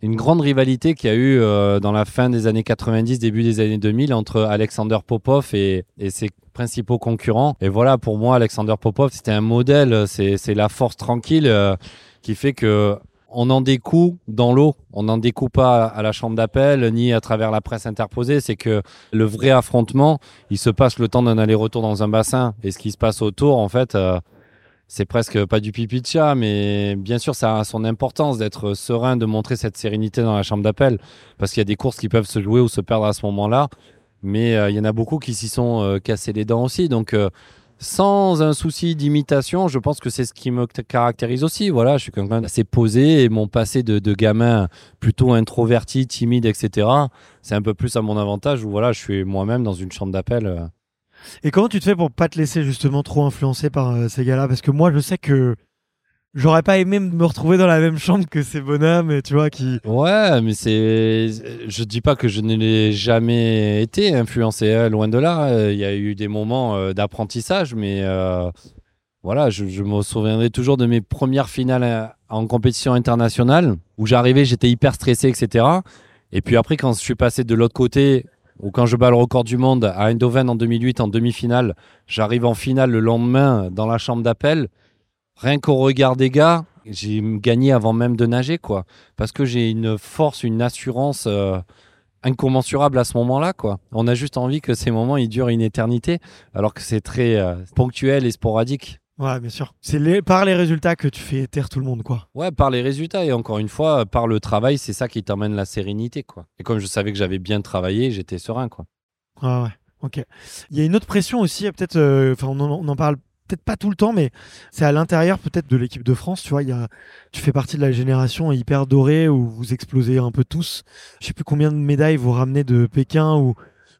D: une grande rivalité qu'il y a eu dans la fin des années 90, début des années 2000 entre Alexander Popov et, et, ses principaux concurrents. Et voilà, pour moi, Alexander Popov, c'était un modèle, c'est la force tranquille qui fait que on en découle dans l'eau. On n'en découle pas à la chambre d'appel ni à travers la presse interposée. C'est que le vrai affrontement, il se passe le temps d'un aller-retour dans un bassin. Et ce qui se passe autour, en fait, euh, c'est presque pas du pipi de chat, mais bien sûr, ça a son importance d'être serein, de montrer cette sérénité dans la chambre d'appel. Parce qu'il y a des courses qui peuvent se jouer ou se perdre à ce moment-là. Mais euh, il y en a beaucoup qui s'y sont euh, cassés les dents aussi. Donc, sans un souci d'imitation, je pense que c'est ce qui me caractérise aussi. Voilà, je suis quelqu'un assez posé et mon passé de, gamin plutôt introverti, timide, etc. C'est un peu plus à mon avantage où voilà, je suis moi-même dans une chambre d'appel. Euh.
C: Et comment tu te fais pour pas te laisser justement trop influencer par euh, ces gars-là? Parce que moi, je sais que j'aurais pas aimé me retrouver dans la même chambre que ces bonhommes, tu vois, qui.
D: Ouais, mais c'est. Je dis pas que je ne l'ai jamais été influencé, hein, loin de là. Il y a eu des moments euh, d'apprentissage, mais euh, voilà, je, me souviendrai toujours de mes premières finales euh, en compétition internationale où j'arrivais, j'étais hyper stressé, etc. Et puis après, quand je suis passé de l'autre côté, ou quand je bats le record du monde à Eindhoven en 2008 en demi-finale, j'arrive en finale le lendemain dans la chambre d'appel rien qu'au regard des gars, j'ai gagné avant même de nager, quoi. Parce que j'ai une force, une assurance euh, incommensurable à ce moment-là, quoi. On a juste envie que ces moments, ils durent une éternité, alors que c'est très euh, ponctuel et sporadique.
C: Ouais, bien sûr. C'est par les résultats que tu fais taire tout le monde, quoi.
D: Ouais, par les résultats et encore une fois, par le travail, c'est ça qui t'emmène la sérénité, quoi. Et comme je savais que j'avais bien travaillé, j'étais serein, quoi.
C: Ouais, ouais. Ok. Il y a une autre pression aussi, peut-être, euh, enfin, on, on, en parle peut-être pas tout le temps, mais c'est à l'intérieur peut-être de l'équipe de France. Tu vois, il y a, tu fais partie de la génération hyper dorée où vous explosez un peu tous. Je sais plus combien de médailles vous ramenez de Pékin ou.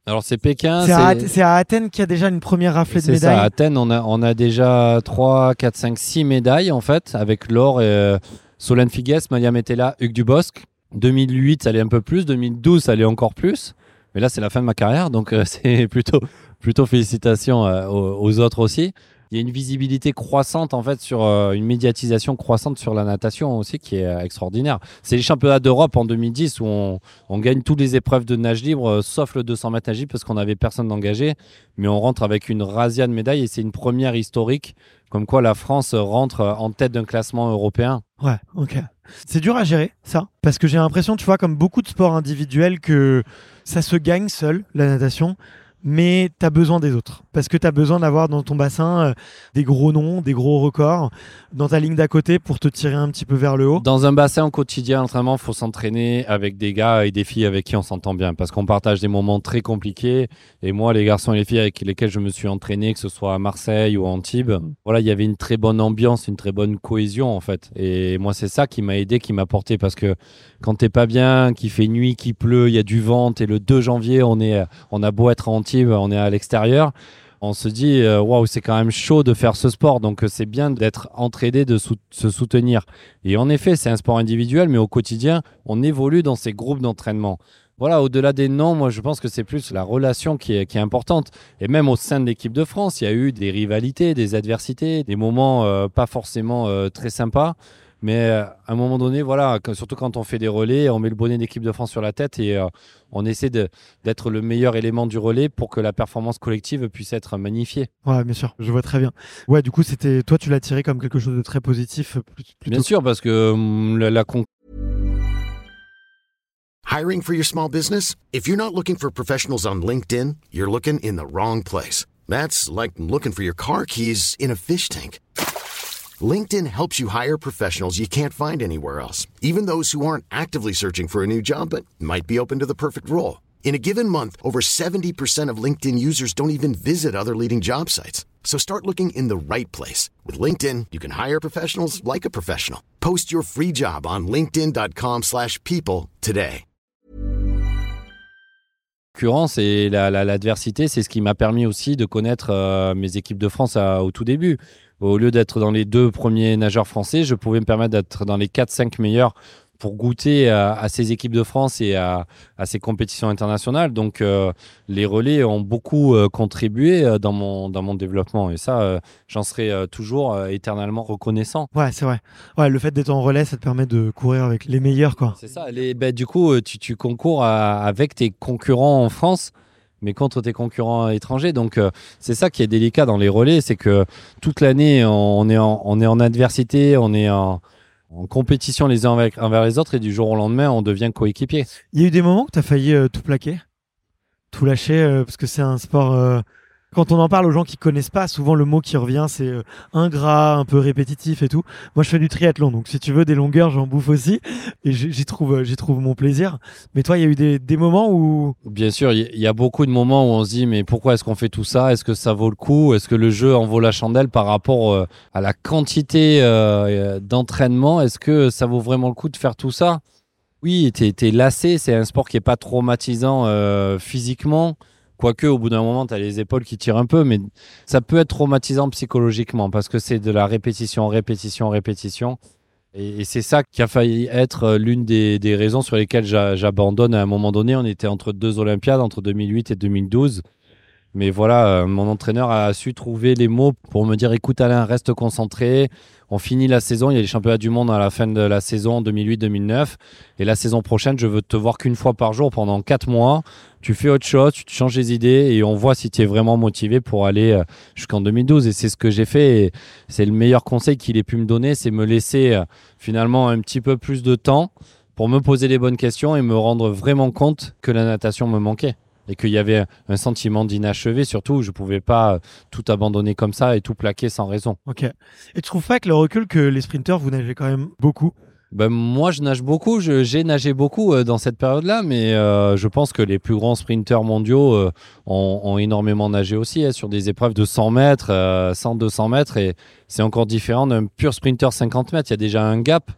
D: Alors c'est Pékin.
C: C'est à, Athènes qu'il y a déjà une première raflée de médailles. C'est
D: ça. À Athènes, on a, on a déjà 3, 4, 5, 6 médailles en fait, avec l'or et euh, Solène Figues, Malia Metella, Hugues Dubosc. 2008, ça allait un peu plus. 2012, ça allait encore plus. Mais là, c'est la fin de ma carrière, donc euh, c'est plutôt, plutôt félicitations euh, aux, aux autres aussi il y a une visibilité croissante en fait sur euh, une médiatisation croissante sur la natation aussi qui est euh, extraordinaire. C'est les championnats d'Europe en 2010 où on, gagne toutes les épreuves de nage libre euh, sauf le 200 mètres nage libre parce qu'on n'avait personne d'engagé, mais on rentre avec une razzia de médailles et c'est une première historique comme quoi la France rentre en tête d'un classement européen.
C: Ouais, ok. C'est dur à gérer ça parce que j'ai l'impression, tu vois, comme beaucoup de sports individuels que ça se gagne seul la natation mais tu as besoin des autres. Parce que tu as besoin d'avoir dans ton bassin euh, des gros noms, des gros records, dans ta ligne d'à côté pour te tirer un petit peu vers le haut.
D: Dans un bassin au quotidien, l'entraînement, faut s'entraîner avec des gars et des filles avec qui on s'entend bien. Parce qu'on partage des moments très compliqués. Et moi, les garçons et les filles avec lesquels je me suis entraîné, que ce soit à Marseille ou à Antibes, voilà, il y avait une très bonne ambiance, une très bonne cohésion en fait. Et moi, c'est ça qui m'a aidé, qui m'a porté. Parce que quand t'es pas bien, qu'il fait nuit, qu'il pleut, il y a du vent, et le 2 janvier, on, est, on a beau être à Antibes, on est à l'extérieur. On se dit, euh, waouh, c'est quand même chaud de faire ce sport. Donc, euh, c'est bien d'être entraîné, de se soutenir. Et en effet, c'est un sport individuel, mais au quotidien, on évolue dans ces groupes d'entraînement. Voilà, au-delà des noms, moi je pense que c'est plus la relation qui est, importante. Et même au sein de l'équipe de France, il y a eu des rivalités, des adversités, des moments euh, pas forcément très sympas. Mais euh, à un moment donné, voilà, surtout quand on fait des relais, on met le bonnet d'équipe de France sur la tête et euh, on essaie d'être le meilleur élément du relais pour que la performance collective puisse être magnifiée.
C: Ouais, bien sûr, je vois très bien. Ouais, du coup, c'était toi, tu l'as tiré comme quelque chose de très positif.
D: Bien sûr, parce que hum, la, la
B: Hiring for your small business? If you're not looking for professionals on LinkedIn, you're looking in the wrong place. That's like looking for your car keys in a fish tank. LinkedIn helps you hire professionals you can't find anywhere else, even those who aren't actively searching for a new job but might be open to the perfect role. In a given month, over 70% of LinkedIn users don't even visit other leading job sites. So start looking in the right place. With LinkedIn, you can hire professionals like a professional. Post your free job on linkedin.com slash people today.
D: Concurrence et l'adversité, la, c'est ce qui m'a permis aussi de connaître euh, mes équipes de France à, au tout début. Au lieu d'être dans les deux premiers nageurs français, je pouvais me permettre d'être dans les 4-5 meilleurs pour goûter à, ces équipes de France et à, ces compétitions internationales. Donc, euh, les relais ont beaucoup euh, contribué euh, dans mon, dans mon développement. Et ça, j'en serai toujours éternellement reconnaissant.
C: Ouais, c'est vrai. Ouais, le fait d'être en relais, ça te permet de courir avec les meilleurs. quoi.
D: C'est ça. Les, ben, du coup, tu, tu concours avec tes concurrents en France mais contre tes concurrents étrangers. Donc euh, c'est ça qui est délicat dans les relais, c'est que toute l'année on est en, adversité, on est en, compétition les uns envers, les autres et du jour au lendemain on devient coéquipier.
C: Il y a eu des moments où tu as failli euh, tout plaquer, tout lâcher euh, parce que c'est un sport quand on en parle aux gens qui connaissent pas, souvent le mot qui revient c'est euh, ingrat, un peu répétitif et tout. Moi je fais du triathlon, donc si tu veux des longueurs, j'en bouffe aussi et j'y trouve, j'y trouve mon plaisir. Mais toi, il y a eu des, moments où
D: Bien sûr, il y, a beaucoup de moments où on se dit mais pourquoi est-ce qu'on fait tout ça? Est-ce que ça vaut le coup? Est-ce que le jeu en vaut la chandelle par rapport euh, à la quantité euh, d'entraînement? Est-ce que ça vaut vraiment le coup de faire tout ça? Oui, t'es es lassé. C'est un sport qui est pas traumatisant physiquement. Quoique, au bout d'un moment, tu as les épaules qui tirent un peu, mais ça peut être traumatisant psychologiquement parce que c'est de la répétition, répétition, répétition. Et, c'est ça qui a failli être euh, l'une des, des, raisons sur lesquelles j'abandonne à un moment donné. On était entre deux Olympiades, entre 2008 et 2012. Mais voilà, euh, mon entraîneur a su trouver les mots pour me dire écoute Alain, reste concentré. On finit la saison, il y a les championnats du monde à la fin de la saison 2008-2009. Et la saison prochaine, je veux te voir qu'une fois par jour pendant quatre mois. Tu fais autre chose, tu changes les idées et on voit si tu es vraiment motivé pour aller euh, jusqu'en 2012. Et c'est ce que j'ai fait. C'est le meilleur conseil qu'il ait pu me donner, c'est me laisser euh, finalement un petit peu plus de temps pour me poser les bonnes questions et me rendre vraiment compte que la natation me manquait et qu'il y avait un sentiment d'inachevé, surtout je ne pouvais pas tout abandonner comme ça et tout plaquer sans raison.
C: Ok. Et tu trouves pas que le recul que les sprinteurs, vous nagez quand même beaucoup?
D: Ben, moi, je nage beaucoup, j'ai nagé beaucoup euh, dans cette période-là, mais euh, je pense que les plus grands sprinteurs mondiaux euh, ont, énormément nagé aussi hein, sur des épreuves de 100 mètres, 100, 200 mètres, et c'est encore différent d'un pur sprinter 50 mètres. Il y a déjà un gap,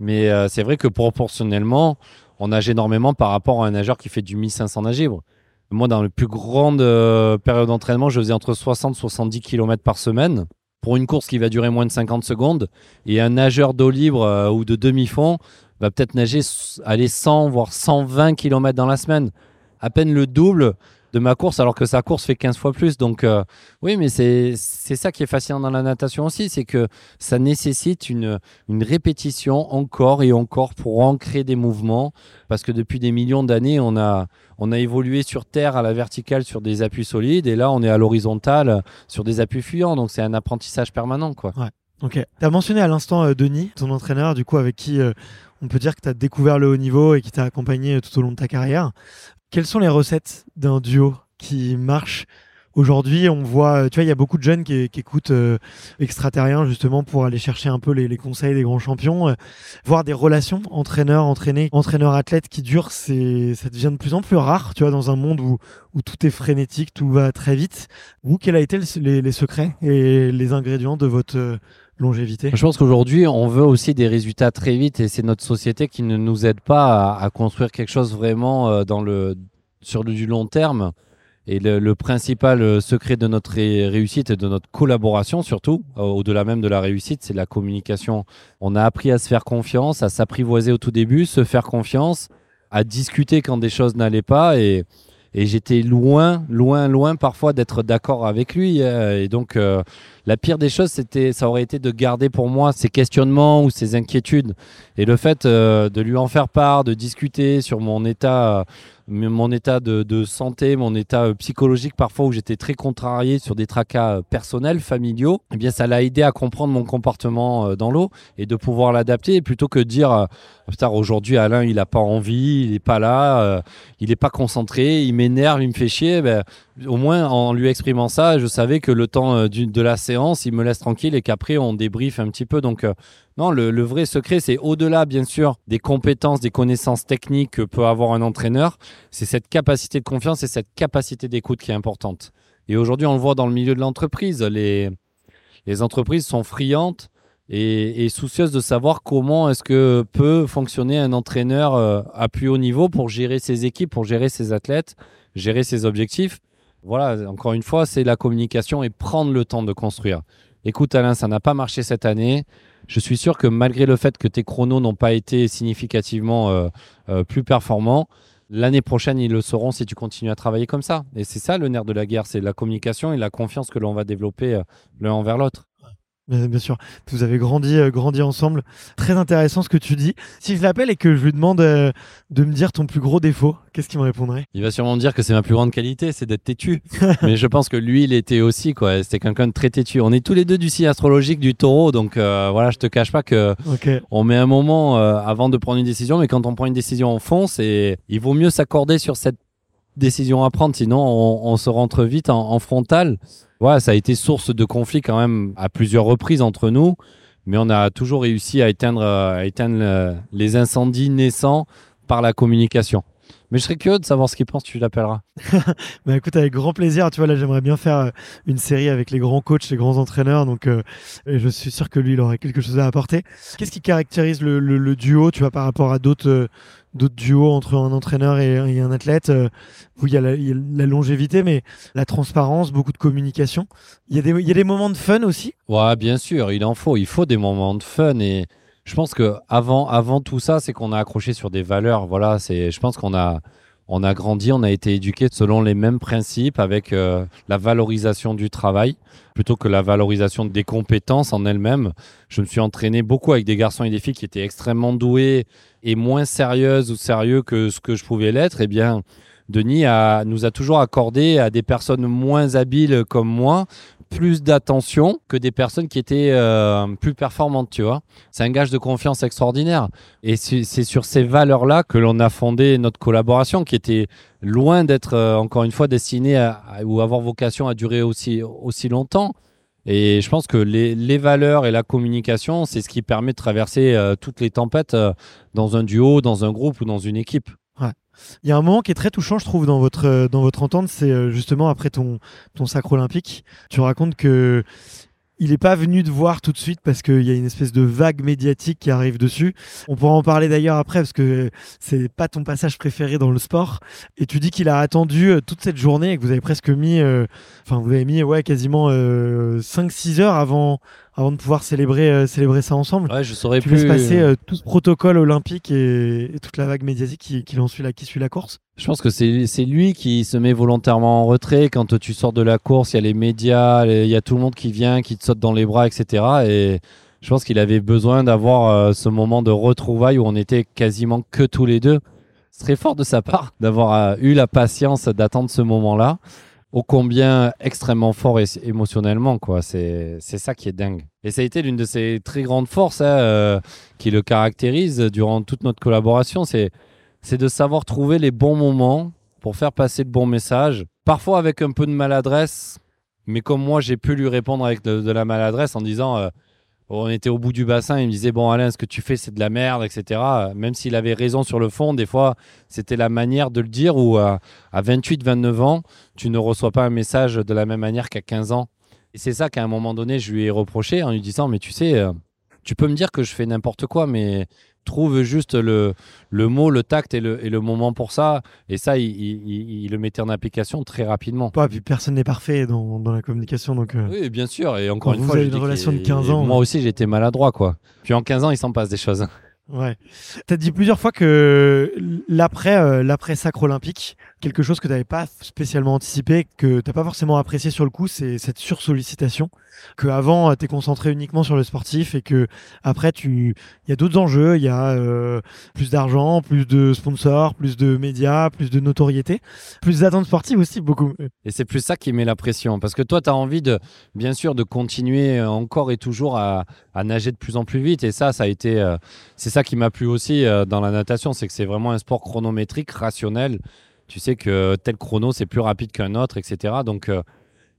D: mais c'est vrai que proportionnellement, on nage énormément par rapport à un nageur qui fait du 1500 nage libre. Moi, dans la plus grande euh, période d'entraînement, je faisais entre 60 et 70 km par semaine pour une course qui va durer moins de 50 secondes. Et un nageur d'eau libre euh, ou de demi-fond, va peut-être nager aller 100 voire 120 km dans la semaine, à peine le double de ma course alors que sa course fait 15 fois plus. Donc euh, oui, mais c'est ça qui est fascinant dans la natation aussi, c'est que ça nécessite une, une répétition encore et encore pour ancrer des mouvements parce que depuis des millions d'années, on a, on a évolué sur terre à la verticale sur des appuis solides et là on est à l'horizontale sur des appuis fuyants. Donc c'est un apprentissage permanent. Quoi.
C: Ok. Tu as mentionné à l'instant euh, Denis, ton entraîneur, du coup, avec qui euh, on peut dire que tu as découvert le haut niveau et qui t'a accompagné tout au long de ta carrière. Quelles sont les recettes d'un duo qui marche Aujourd'hui, on voit, tu vois, il y a beaucoup de jeunes qui, écoutent euh, extraterrien justement pour aller chercher un peu les, conseils des grands champions, euh, voir des relations entraîneur entraîné, entraîneur athlète qui durent, c'est ça devient de plus en plus rare, tu vois, dans un monde où, où tout est frénétique, tout va très vite. Vous, quels a été les, les secrets et les ingrédients de votre euh, longévité
D: Je pense qu'aujourd'hui, on veut aussi des résultats très vite et c'est notre société qui ne nous aide pas à, construire quelque chose vraiment euh, dans le, sur du long terme. Et le, principal euh, secret de notre réussite et de notre collaboration, surtout, euh, au-delà même de la réussite, c'est la communication. On a appris à se faire confiance, à s'apprivoiser au tout début, se faire confiance, à discuter quand des choses n'allaient pas. Et, et j'étais loin, loin, loin parfois d'être d'accord avec lui. Et donc, la pire des choses, c'était, ça aurait été de garder pour moi ses questionnements ou ses inquiétudes. Et le fait euh, de lui en faire part, de discuter sur mon état, mon état de, santé, mon état euh, psychologique, parfois où j'étais très contrarié sur des tracas euh, personnels, familiaux, eh bien, ça l'a aidé à comprendre mon comportement dans l'eau et de pouvoir l'adapter plutôt que de dire, putain, aujourd'hui, Alain, il n'a pas envie, il n'est pas là, il n'est pas concentré, il m'énerve, il me fait chier. Ben, au moins, en lui exprimant ça, je savais que le temps de la séance, il me laisse tranquille et qu'après on débriefe un petit peu. Donc euh, non, le, vrai secret, c'est au-delà bien sûr des compétences, des connaissances techniques que peut avoir un entraîneur, c'est cette capacité de confiance et cette capacité d'écoute qui est importante. Et aujourd'hui, on le voit dans le milieu de l'entreprise, les, entreprises sont friandes et, soucieuses de savoir comment est-ce que peut fonctionner un entraîneur euh, à plus haut niveau pour gérer ses équipes, pour gérer ses athlètes, gérer ses objectifs voilà, encore une fois, c'est la communication et prendre le temps de construire. Écoute Alain, ça n'a pas marché cette année. Je suis sûr que malgré le fait que tes chronos n'ont pas été significativement euh, euh, plus performants, l'année prochaine, ils le seront si tu continues à travailler comme ça. Et c'est ça le nerf de la guerre, c'est la communication et la confiance que l'on va développer euh, l'un envers l'autre.
C: Bien, sûr, vous avez grandi, euh, grandi ensemble. Très intéressant ce que tu dis. Si je l'appelle et que je lui demande euh, de me dire ton plus gros défaut, qu'est-ce qu'il me répondrait?
D: Il va sûrement me dire que c'est ma plus grande qualité, c'est d'être têtu. Mais je pense que lui, il était aussi, quoi. C'était quelqu'un de très têtu. On est tous les deux du signe astrologique du taureau, donc euh, voilà, je te cache pas que on met un moment avant de prendre une décision, mais quand on prend une décision, on fonce et il vaut mieux s'accorder sur cette décision à prendre, sinon on, se rentre vite en, en frontal ça a été source de conflit quand même à plusieurs reprises entre nous, mais on a toujours réussi à éteindre, à éteindre les incendies naissants par la communication. Mais je serais curieux de savoir ce qu'il pense, tu l'appelleras.
C: bah écoute, avec grand plaisir. Tu vois, là, j'aimerais bien faire euh, une série avec les grands coachs, les grands entraîneurs. Donc, euh, je suis sûr que lui, il aurait quelque chose à apporter. Qu'est-ce qui caractérise le, duo, tu vois, par rapport à d'autres euh, d'autres duos entre un entraîneur et, un athlète où il y, a la, longévité, mais la transparence, beaucoup de communication. Il y, a des, il y a des moments de fun aussi?
D: Ouais, bien sûr, il en faut. Il faut des moments de fun et je pense que avant, avant tout ça, c'est qu'on a accroché sur des valeurs. Voilà, c'est, je pense qu'on a, on a grandi, on a été éduqué selon les mêmes principes avec euh, la valorisation du travail plutôt que la valorisation des compétences en elles-mêmes. Je me suis entraîné beaucoup avec des garçons et des filles qui étaient extrêmement doués et moins sérieuses ou sérieux que ce que je pouvais l'être. Eh bien, Denis a, nous a toujours accordé à des personnes moins habiles comme moi plus d'attention que des personnes qui étaient euh, plus performantes, tu vois. C'est un gage de confiance extraordinaire. Et c'est sur ces valeurs-là que l'on a fondé notre collaboration, qui était loin d'être, euh, encore une fois, destinée à, ou avoir vocation à durer aussi, aussi longtemps. Et je pense que les, valeurs et la communication, c'est ce qui permet de traverser euh, toutes les tempêtes dans un duo, dans un groupe ou dans une équipe.
C: Il y a un moment qui est très touchant, je trouve, dans votre, euh, dans votre entente, c'est euh, justement après ton, ton sacre olympique. Tu racontes que il n'est pas venu te voir tout de suite parce qu'il y a une espèce de vague médiatique qui arrive dessus. On pourra en parler d'ailleurs après parce que c'est pas ton passage préféré dans le sport. Et tu dis qu'il a attendu euh, toute cette journée et que vous avez presque mis, euh, enfin vous avez mis ouais quasiment 5-6 heures avant avant de pouvoir célébrer célébrer ça ensemble.
D: Ouais, je saurais
C: tu
D: plus.
C: laisses passer tout ce protocole olympique et, toute la vague médiatique qui, qui, suit la, qui suit la course.
D: Je pense que c'est lui qui se met volontairement en retrait. Quand tu sors de la course, il y a les médias, il y a tout le monde qui vient, qui te saute dans les bras, etc. Et je pense qu'il avait besoin d'avoir euh, ce moment de retrouvailles où on était quasiment que tous les deux. C'est très fort de sa part d'avoir euh, eu la patience d'attendre ce moment-là. Ô combien extrêmement fort émotionnellement, quoi. C'est ça qui est dingue. Et ça a été l'une de ses très grandes forces hein, euh, qui le caractérise durant toute notre collaboration. C'est c'est de savoir trouver les bons moments pour faire passer le bon message. Parfois avec un peu de maladresse, mais comme moi, j'ai pu lui répondre avec de, la maladresse en disant euh, on était au bout du bassin, il me disait Bon, Alain, ce que tu fais, c'est de la merde, etc. Même s'il avait raison sur le fond, des fois, c'était la manière de le dire où à 28, 29 ans, tu ne reçois pas un message de la même manière qu'à 15 ans. Et c'est ça qu'à un moment donné, je lui ai reproché en lui disant Mais tu sais, euh, tu peux me dire que je fais n'importe quoi, mais trouve juste le, le mot, le tact et le, et le moment pour ça. Et ça, il, il, le mettait en application très rapidement.
C: Pas, puis personne n'est parfait dans, dans, la communication. Donc, euh,
D: Oui, bien sûr. Et encore une
C: vous
D: fois,
C: avez une relation de 15 ans.
D: Moi aussi, j'étais maladroit. quoi. Puis en 15 ans, il s'en passe des choses.
C: Ouais. Tu as dit plusieurs fois que l'après euh, l'après sacre olympique, quelque chose que tu n'avais pas spécialement anticipé, que tu n'as pas forcément apprécié sur le coup, c'est cette sursollicitation. Que avant euh, tu es concentré uniquement sur le sportif et que après tu il y a d'autres enjeux, il y a euh, plus d'argent, plus de sponsors, plus de médias, plus de notoriété, plus d'attentes sportives aussi beaucoup.
D: Et c'est plus ça qui met la pression parce que toi tu as envie de bien sûr de continuer encore et toujours à, nager de plus en plus vite et ça ça a été c'est ça qui m'a plu aussi euh, dans la natation, c'est que c'est vraiment un sport chronométrique, rationnel. Tu sais que tel chrono, c'est plus rapide qu'un autre, etc. Donc, euh,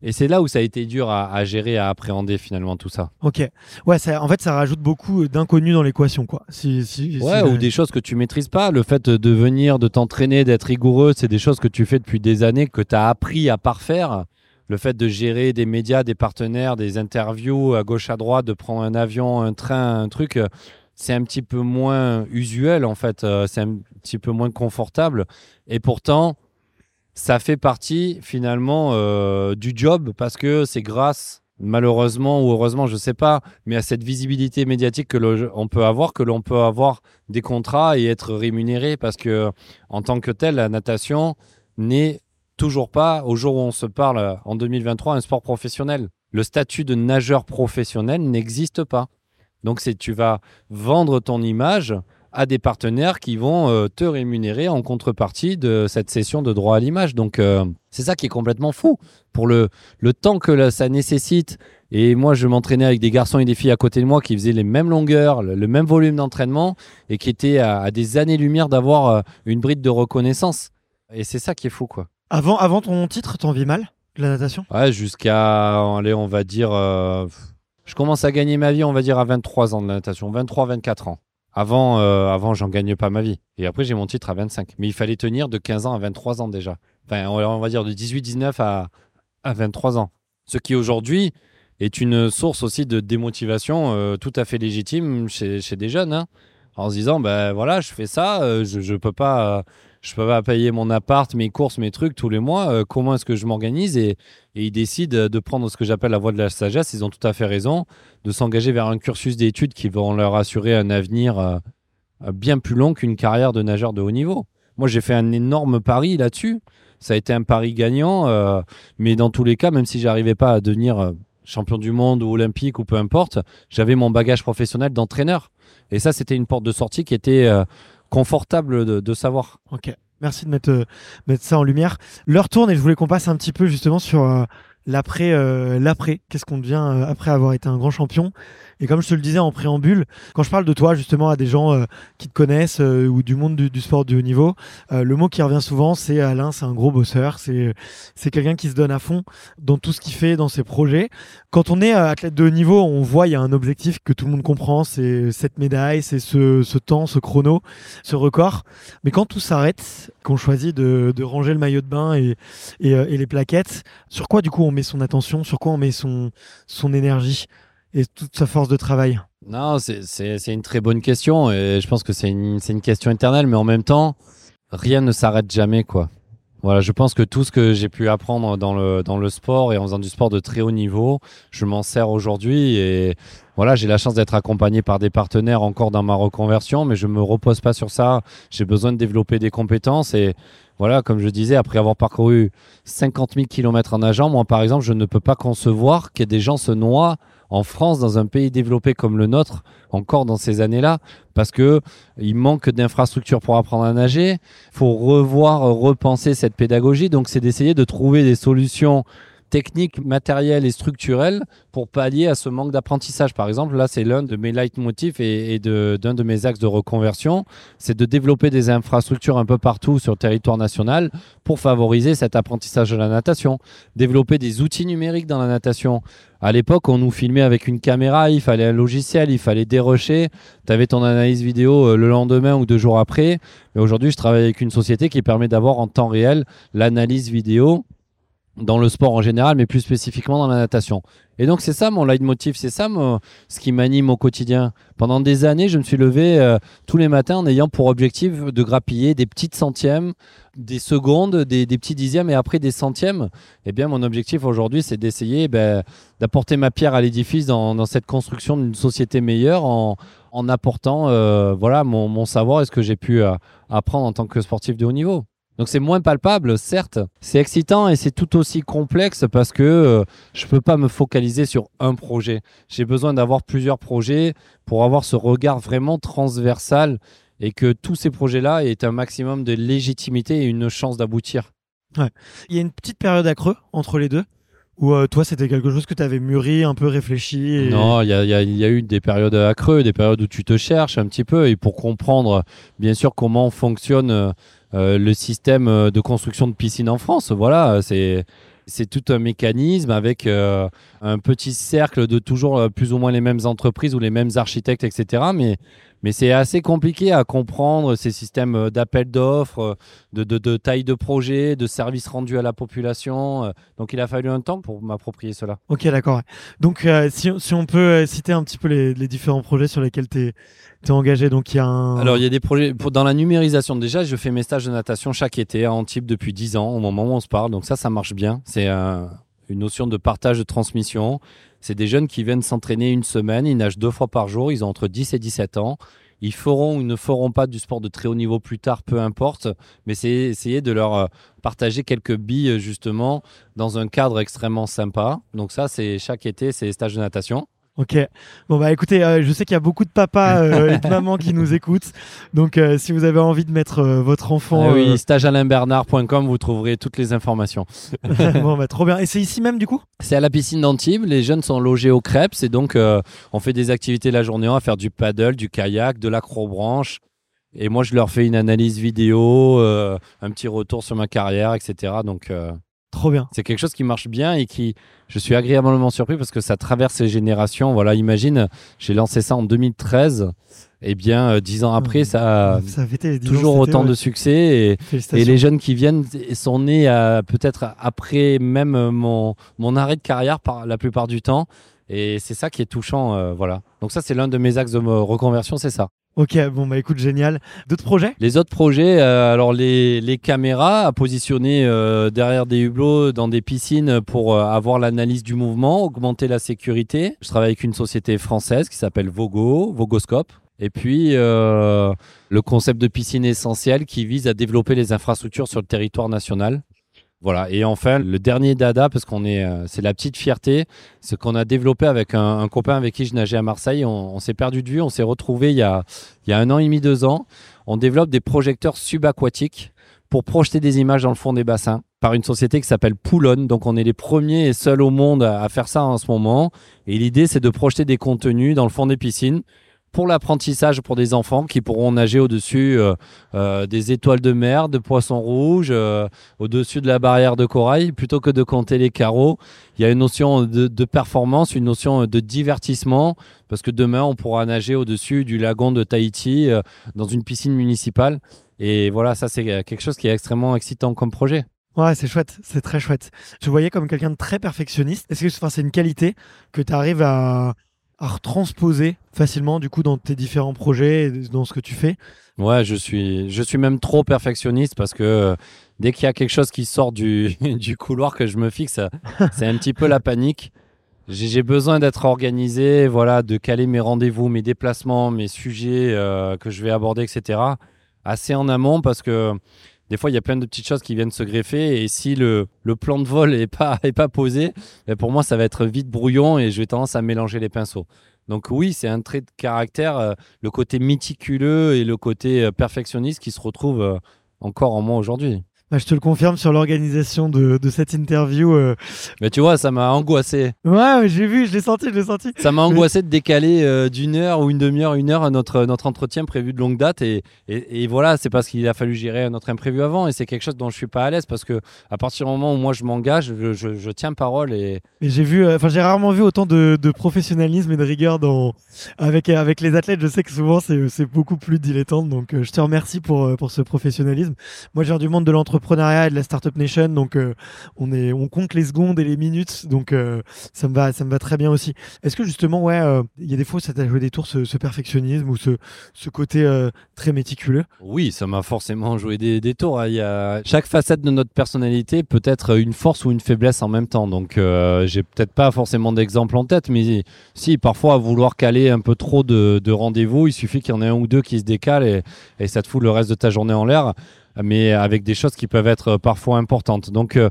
D: et c'est là où ça a été dur à, gérer, à appréhender finalement tout ça.
C: Ok. Ouais, ça, en fait, ça rajoute beaucoup d'inconnus dans l'équation, quoi. Si,
D: ouais, ou des choses que tu maîtrises pas. Le fait de venir, de t'entraîner, d'être rigoureux, c'est des choses que tu fais depuis des années, que tu as appris à parfaire. Le fait de gérer des médias, des partenaires, des interviews à gauche à droite, de prendre un avion, un train, un truc euh, c'est un petit peu moins usuel en fait, euh, c'est un petit peu moins confortable. Et pourtant, ça fait partie finalement euh, du job parce que c'est grâce, malheureusement ou heureusement, je ne sais pas, mais à cette visibilité médiatique que l'on peut avoir, que l'on peut avoir des contrats et être rémunéré parce que en tant que tel, la natation n'est toujours pas, au jour où on se parle en 2023, un sport professionnel. Le statut de nageur professionnel n'existe pas. Donc c'est tu vas vendre ton image à des partenaires qui vont euh, te rémunérer en contrepartie de cette session de droit à l'image. Donc euh, c'est ça qui est complètement fou pour le, le temps que ça nécessite. Et moi, je m'entraînais avec des garçons et des filles à côté de moi qui faisaient les mêmes longueurs, le, même volume d'entraînement et qui étaient à, des années-lumière d'avoir euh, une bride de reconnaissance. Et c'est ça qui est fou, quoi.
C: Avant, avant ton titre, t'en vis mal, la natation?
D: Ouais, jusqu'à, allez, on va dire je commence à gagner ma vie, on va dire, à 23 ans de la natation, 23-24 ans. Avant, euh, avant j'en gagne pas ma vie. Et après, j'ai mon titre à 25. Mais il fallait tenir de 15 ans à 23 ans déjà. Enfin, on va dire de 18-19 à, à 23 ans. Ce qui aujourd'hui est une source aussi de démotivation euh, tout à fait légitime chez, des jeunes. Hein. En se disant, ben voilà, je fais ça, euh, je ne peux pas je peux pas payer mon appart, mes courses, mes trucs tous les mois. Euh, comment est-ce que je m'organise? Et, ils décident de prendre ce que j'appelle la voie de la sagesse. Ils ont tout à fait raison de s'engager vers un cursus d'études qui vont leur assurer un avenir euh, bien plus long qu'une carrière de nageur de haut niveau. Moi, j'ai fait un énorme pari là-dessus. Ça a été un pari gagnant, mais dans tous les cas, même si j'arrivais pas à devenir champion du monde ou olympique ou peu importe, j'avais mon bagage professionnel d'entraîneur. Et ça, c'était une porte de sortie qui était confortable de, savoir.
C: Ok, merci de mettre, euh, mettre ça en lumière. L'heure tourne et je voulais qu'on passe un petit peu justement sur euh, l'après. Euh, l'après, qu'est-ce qu'on devient après avoir été un grand champion et comme je te le disais en préambule, quand je parle de toi justement à des gens euh, qui te connaissent euh, ou du monde du, sport de haut niveau, euh, le mot qui revient souvent c'est Alain, c'est un gros bosseur, c'est c'est quelqu'un qui se donne à fond dans tout ce qu'il fait, dans ses projets. Quand on est athlète de haut niveau, on voit il y a un objectif que tout le monde comprend, c'est cette médaille, c'est ce, ce temps, ce chrono, ce record. Mais quand tout s'arrête, qu'on choisit de, de, ranger le maillot de bain et, et, et, les plaquettes, sur quoi du coup on met son attention, sur quoi on met son, son énergie et toute sa force de travail?
D: Non, c'est une très bonne question et je pense que c'est une, une question éternelle, mais en même temps, rien ne s'arrête jamais, quoi. Voilà, je pense que tout ce que j'ai pu apprendre dans le, dans le sport et en faisant du sport de très haut niveau, je m'en sers aujourd'hui et voilà, j'ai la chance d'être accompagné par des partenaires encore dans ma reconversion, mais je me repose pas sur ça. J'ai besoin de développer des compétences et voilà, comme je disais, après avoir parcouru 50 000 km en nageant, moi par exemple, je ne peux pas concevoir que des gens se noient en France, dans un pays développé comme le nôtre, encore dans ces années-là, parce que il manque d'infrastructures pour apprendre à nager. Il faut revoir, repenser cette pédagogie. Donc, c'est d'essayer de trouver des solutions techniques, matérielles et structurelles pour pallier à ce manque d'apprentissage. Par exemple, là, c'est l'un de mes leitmotifs et, et d'un de, mes axes de reconversion, c'est de développer des infrastructures un peu partout sur le territoire national pour favoriser cet apprentissage de la natation. Développer des outils numériques dans la natation. À l'époque, on nous filmait avec une caméra, il fallait un logiciel, il fallait dérocher. Tu avais ton analyse vidéo euh, le lendemain ou deux jours après. Mais aujourd'hui, je travaille avec une société qui permet d'avoir en temps réel l'analyse vidéo dans le sport en général, mais plus spécifiquement dans la natation. Et donc c'est ça mon leitmotiv, c'est ça ce qui m'anime au quotidien. Pendant des années, je me suis levé euh, tous les matins en ayant pour objectif de grappiller des petites centièmes, des secondes, des, petits dixièmes et après des centièmes. Eh bien mon objectif aujourd'hui, c'est d'essayer ben, d'apporter ma pierre à l'édifice dans, cette construction d'une société meilleure en, apportant euh, voilà mon, mon, savoir et ce que j'ai pu euh, apprendre en tant que sportif de haut niveau. Donc c'est moins palpable, certes. C'est excitant et c'est tout aussi complexe parce que euh, je ne peux pas me focaliser sur un projet. J'ai besoin d'avoir plusieurs projets pour avoir ce regard vraiment transversal et que tous ces projets-là aient un maximum de légitimité et une chance d'aboutir.
C: Ouais. Il y a une petite période à creux entre les deux ou euh, toi, c'était quelque chose que tu avais mûri, un peu réfléchi
D: Non, il y a, y a, eu des périodes à des périodes où tu te cherches un petit peu, et pour comprendre, bien sûr, comment fonctionne euh, euh, le système euh, de construction de piscines en France. Voilà, c'est c'est tout un mécanisme avec euh, un petit cercle de toujours plus ou moins les mêmes entreprises ou les mêmes architectes, etc. Mais, mais c'est assez compliqué à comprendre ces systèmes d'appel d'offres, de, de, taille de projet, de services rendus à la population. Donc il a fallu un temps pour m'approprier cela.
C: Ok, d'accord. Donc si, si, on peut citer un petit peu les, les différents projets sur lesquels tu es engagé donc il y a un...
D: Alors il y a des projets pour, dans la numérisation déjà je fais mes stages de natation chaque été à Antibes depuis 10 ans au moment où on se parle donc ça ça marche bien c'est une notion de partage de transmission c'est des jeunes qui viennent s'entraîner une semaine ils nagent deux fois par jour ils ont entre 10 et 17 ans ils feront ou ne feront pas du sport de très haut niveau plus tard, peu importe, mais c'est essayer de leur euh, partager quelques billes justement dans un cadre extrêmement sympa. Donc ça, c'est chaque été, c'est stages de natation.
C: Ok. Bon bah écoutez, euh, je sais qu'il y a beaucoup de papas euh, et de mamans qui nous écoutent. Donc euh, si vous avez envie de mettre votre enfant,
D: ah oui, stagealainbernard.com, vous trouverez toutes les informations.
C: bon bah trop bien. Et c'est ici même du coup?
D: C'est à la piscine d'Antibes. Les jeunes sont logés au Crêpes et donc on fait des activités la journée, on va faire du paddle, du kayak, de l'acrobranche. Et moi je leur fais une analyse vidéo, un petit retour sur ma carrière, etc. Donc
C: Trop bien.
D: C'est quelque chose qui marche bien et qui, je suis agréablement surpris parce que ça traverse les générations. Voilà, imagine, j'ai lancé ça en 2013. Et eh bien, euh, dix ans après, ça,
C: ça a
D: toujours autant de succès. Et, et, les jeunes qui viennent sont nés peut-être après même mon, mon arrêt de carrière par la plupart du temps. Et c'est ça qui est touchant. Euh, voilà. Donc ça, c'est l'un de mes axes de reconversion, c'est ça.
C: Ok, bon bah écoute, génial. D'autres projets?
D: Les autres projets, euh, alors les, les, caméras à positionner euh, derrière des hublots dans des piscines pour euh, avoir l'analyse du mouvement, augmenter la sécurité. Je travaille avec une société française qui s'appelle Vogo, Vogoscope. Et puis le concept de piscine essentielle qui vise à développer les infrastructures sur le territoire national. Voilà. Et enfin, le dernier dada, parce qu'on est, euh, c'est la petite fierté, ce qu'on a développé avec un, copain avec qui je nageais à Marseille. On, s'est perdu de vue, on s'est retrouvé il y, a, il y a un an et demi, deux ans. On développe des projecteurs subaquatiques pour projeter des images dans le fond des bassins par une société qui s'appelle Poulon. Donc on est les premiers et seuls au monde à faire ça en ce moment. Et l'idée, c'est de projeter des contenus dans le fond des piscines pour l'apprentissage pour des enfants qui pourront nager au-dessus euh, euh, des étoiles de mer, de poissons rouges, euh, au-dessus de la barrière de corail, plutôt que de compter les carreaux. Il y a une notion de, performance, une notion de divertissement, parce que demain, on pourra nager au-dessus du lagon de Tahiti dans une piscine municipale. Et voilà, ça, c'est quelque chose qui est extrêmement excitant comme projet.
C: Ouais, c'est chouette, c'est très chouette. Je voyais comme quelqu'un de très perfectionniste. Est-ce que c'est une qualité que tu arrives à, à retransposer facilement du coup dans tes différents projets, dans ce que tu fais
D: Ouais, je suis, je suis même trop perfectionniste parce que euh, dès qu'il y a quelque chose qui sort du, du couloir que je me fixe, c'est un petit peu la panique. J'ai besoin d'être organisé, voilà, de caler mes rendez-vous, mes déplacements, mes sujets euh, que je vais aborder, etc. Assez en amont parce que des fois, il y a plein de petites choses qui viennent se greffer. Et si le, le plan de vol n'est pas, est pas posé, ben pour moi, ça va être vite brouillon et je vais tendance à mélanger les pinceaux. Donc oui, c'est un trait de caractère, euh, le côté méticuleux et le côté euh, perfectionniste qui se retrouve euh, encore en moi aujourd'hui.
C: Bah, je te le confirme sur l'organisation de, de, cette interview. Euh...
D: Mais tu vois, ça m'a angoissé.
C: Ouais, j'ai vu, je l'ai senti, je l'ai senti.
D: Ça m'a angoissé de décaler euh, d'une heure ou une demi-heure, une heure à notre, notre entretien prévu de longue date. Et, et, et voilà, c'est parce qu'il a fallu gérer notre imprévu avant. Et c'est quelque chose dont je suis pas à l'aise parce que à partir du moment où moi je m'engage, je, je, je, tiens parole. Et,
C: et j'ai vu, euh, enfin, j'ai rarement vu autant de, de, professionnalisme et de rigueur dans, avec, avec les athlètes. Je sais que souvent c'est beaucoup plus dilettante. Donc je te remercie pour, pour ce professionnalisme. Moi, j'ai du monde de l'entreprise et de la Startup Nation, donc euh, on, est, on compte les secondes et les minutes, donc euh, ça, me va, ça me va très bien aussi. Est-ce que justement, ouais, euh, il y a des fois ça t'a joué des tours, ce, perfectionnisme ou ce, ce côté très méticuleux?
D: Oui, ça m'a forcément joué des, des tours. Hein. Il y a... Chaque facette de notre personnalité peut être une force ou une faiblesse en même temps, donc j'ai peut-être pas forcément d'exemple en tête, mais si parfois à vouloir caler un peu trop de, de rendez-vous, il suffit qu'il y en ait un ou deux qui se décalent et, et ça te fout le reste de ta journée en l'air mais avec des choses qui peuvent être parfois importantes. Donc euh,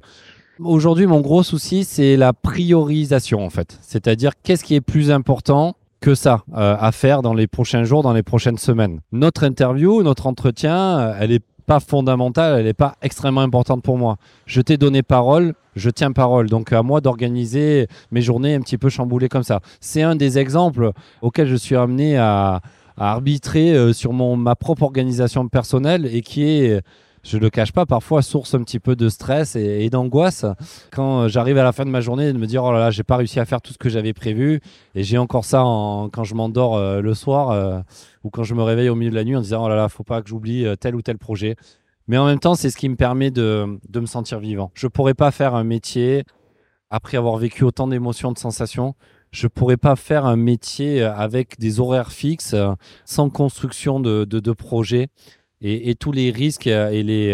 D: aujourd'hui, mon gros souci, c'est la priorisation en fait. C'est-à-dire qu'est-ce qui est plus important que ça euh, à faire dans les prochains jours, dans les prochaines semaines? Notre interview, notre entretien, euh, elle est pas fondamentale, elle n'est pas extrêmement importante pour moi. Je t'ai donné parole, je tiens parole. Donc à moi d'organiser mes journées un petit peu chamboulées comme ça. C'est un des exemples auxquels je suis amené à, à arbitrer euh, sur mon, ma propre organisation personnelle et qui est je le cache pas, parfois source un petit peu de stress et, d'angoisse quand euh, j'arrive à la fin de ma journée de me dire oh là là, j'ai pas réussi à faire tout ce que j'avais prévu et j'ai encore ça quand je m'endors euh, le soir ou quand je me réveille au milieu de la nuit en disant oh là là, faut pas que j'oublie tel ou tel projet. Mais en même temps, c'est ce qui me permet de, de me sentir vivant. Je pourrais pas faire un métier après avoir vécu autant d'émotions, de sensations je pourrais pas faire un métier euh, avec des horaires fixes, euh, sans construction de, de, de projets et, et, tous les risques euh, et les,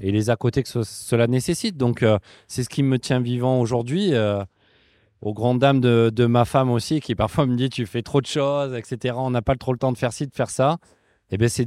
D: et les à côté que cela nécessite. Donc, c'est ce qui me tient vivant aujourd'hui. aux grandes dames de, de, ma femme aussi, qui parfois me dit tu fais trop de choses, etc. On n'a pas trop le temps de faire ci, de faire ça eh ben, c'est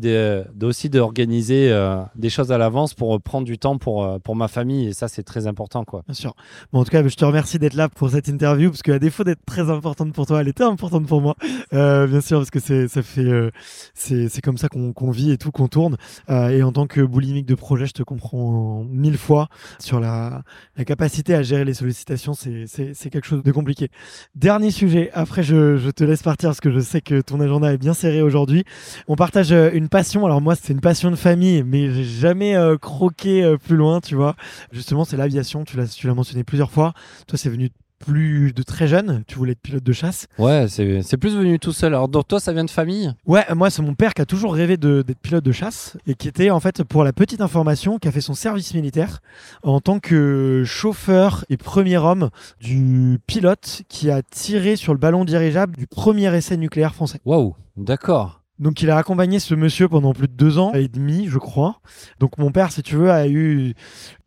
D: aussi d'organiser euh, des choses à l'avance pour prendre du temps pour, euh, pour ma famille. Et ça, c'est très important. Quoi.
C: Bien sûr. Bon, en tout cas, je te remercie d'être là pour cette interview, parce qu'à défaut d'être très importante pour toi, elle était importante pour moi. Euh, bien sûr, parce que c'est, ça fait, euh, c'est, comme ça qu'on, qu'on vit et tout, qu'on tourne. Euh, et en tant que boulimique de projet, je te comprends mille fois sur la, la capacité à gérer les sollicitations. C'est, c'est, quelque chose de compliqué. Dernier sujet. Après, je, je te laisse partir parce que je sais que ton agenda est bien serré aujourd'hui. On partage une passion. Alors moi, c'est une passion de famille, mais j'ai jamais euh, croqué euh, plus loin, tu vois. Justement, c'est l'aviation. Tu l'as, tu l'as mentionné plusieurs fois. Toi, c'est venu plus de très jeune, tu voulais être pilote de chasse.
D: Ouais, c'est plus venu tout seul. Alors, donc toi, ça vient de famille?
C: Ouais, moi, c'est mon père qui a toujours rêvé d'être pilote de chasse et qui était, en fait, pour la petite information, qui a fait son service militaire en tant que chauffeur et premier homme du pilote qui a tiré sur le ballon dirigeable du premier essai nucléaire français.
D: Waouh, d'accord.
C: Donc il a accompagné ce monsieur pendant plus de deux ans et demi, je crois. Donc mon père, si tu veux, a eu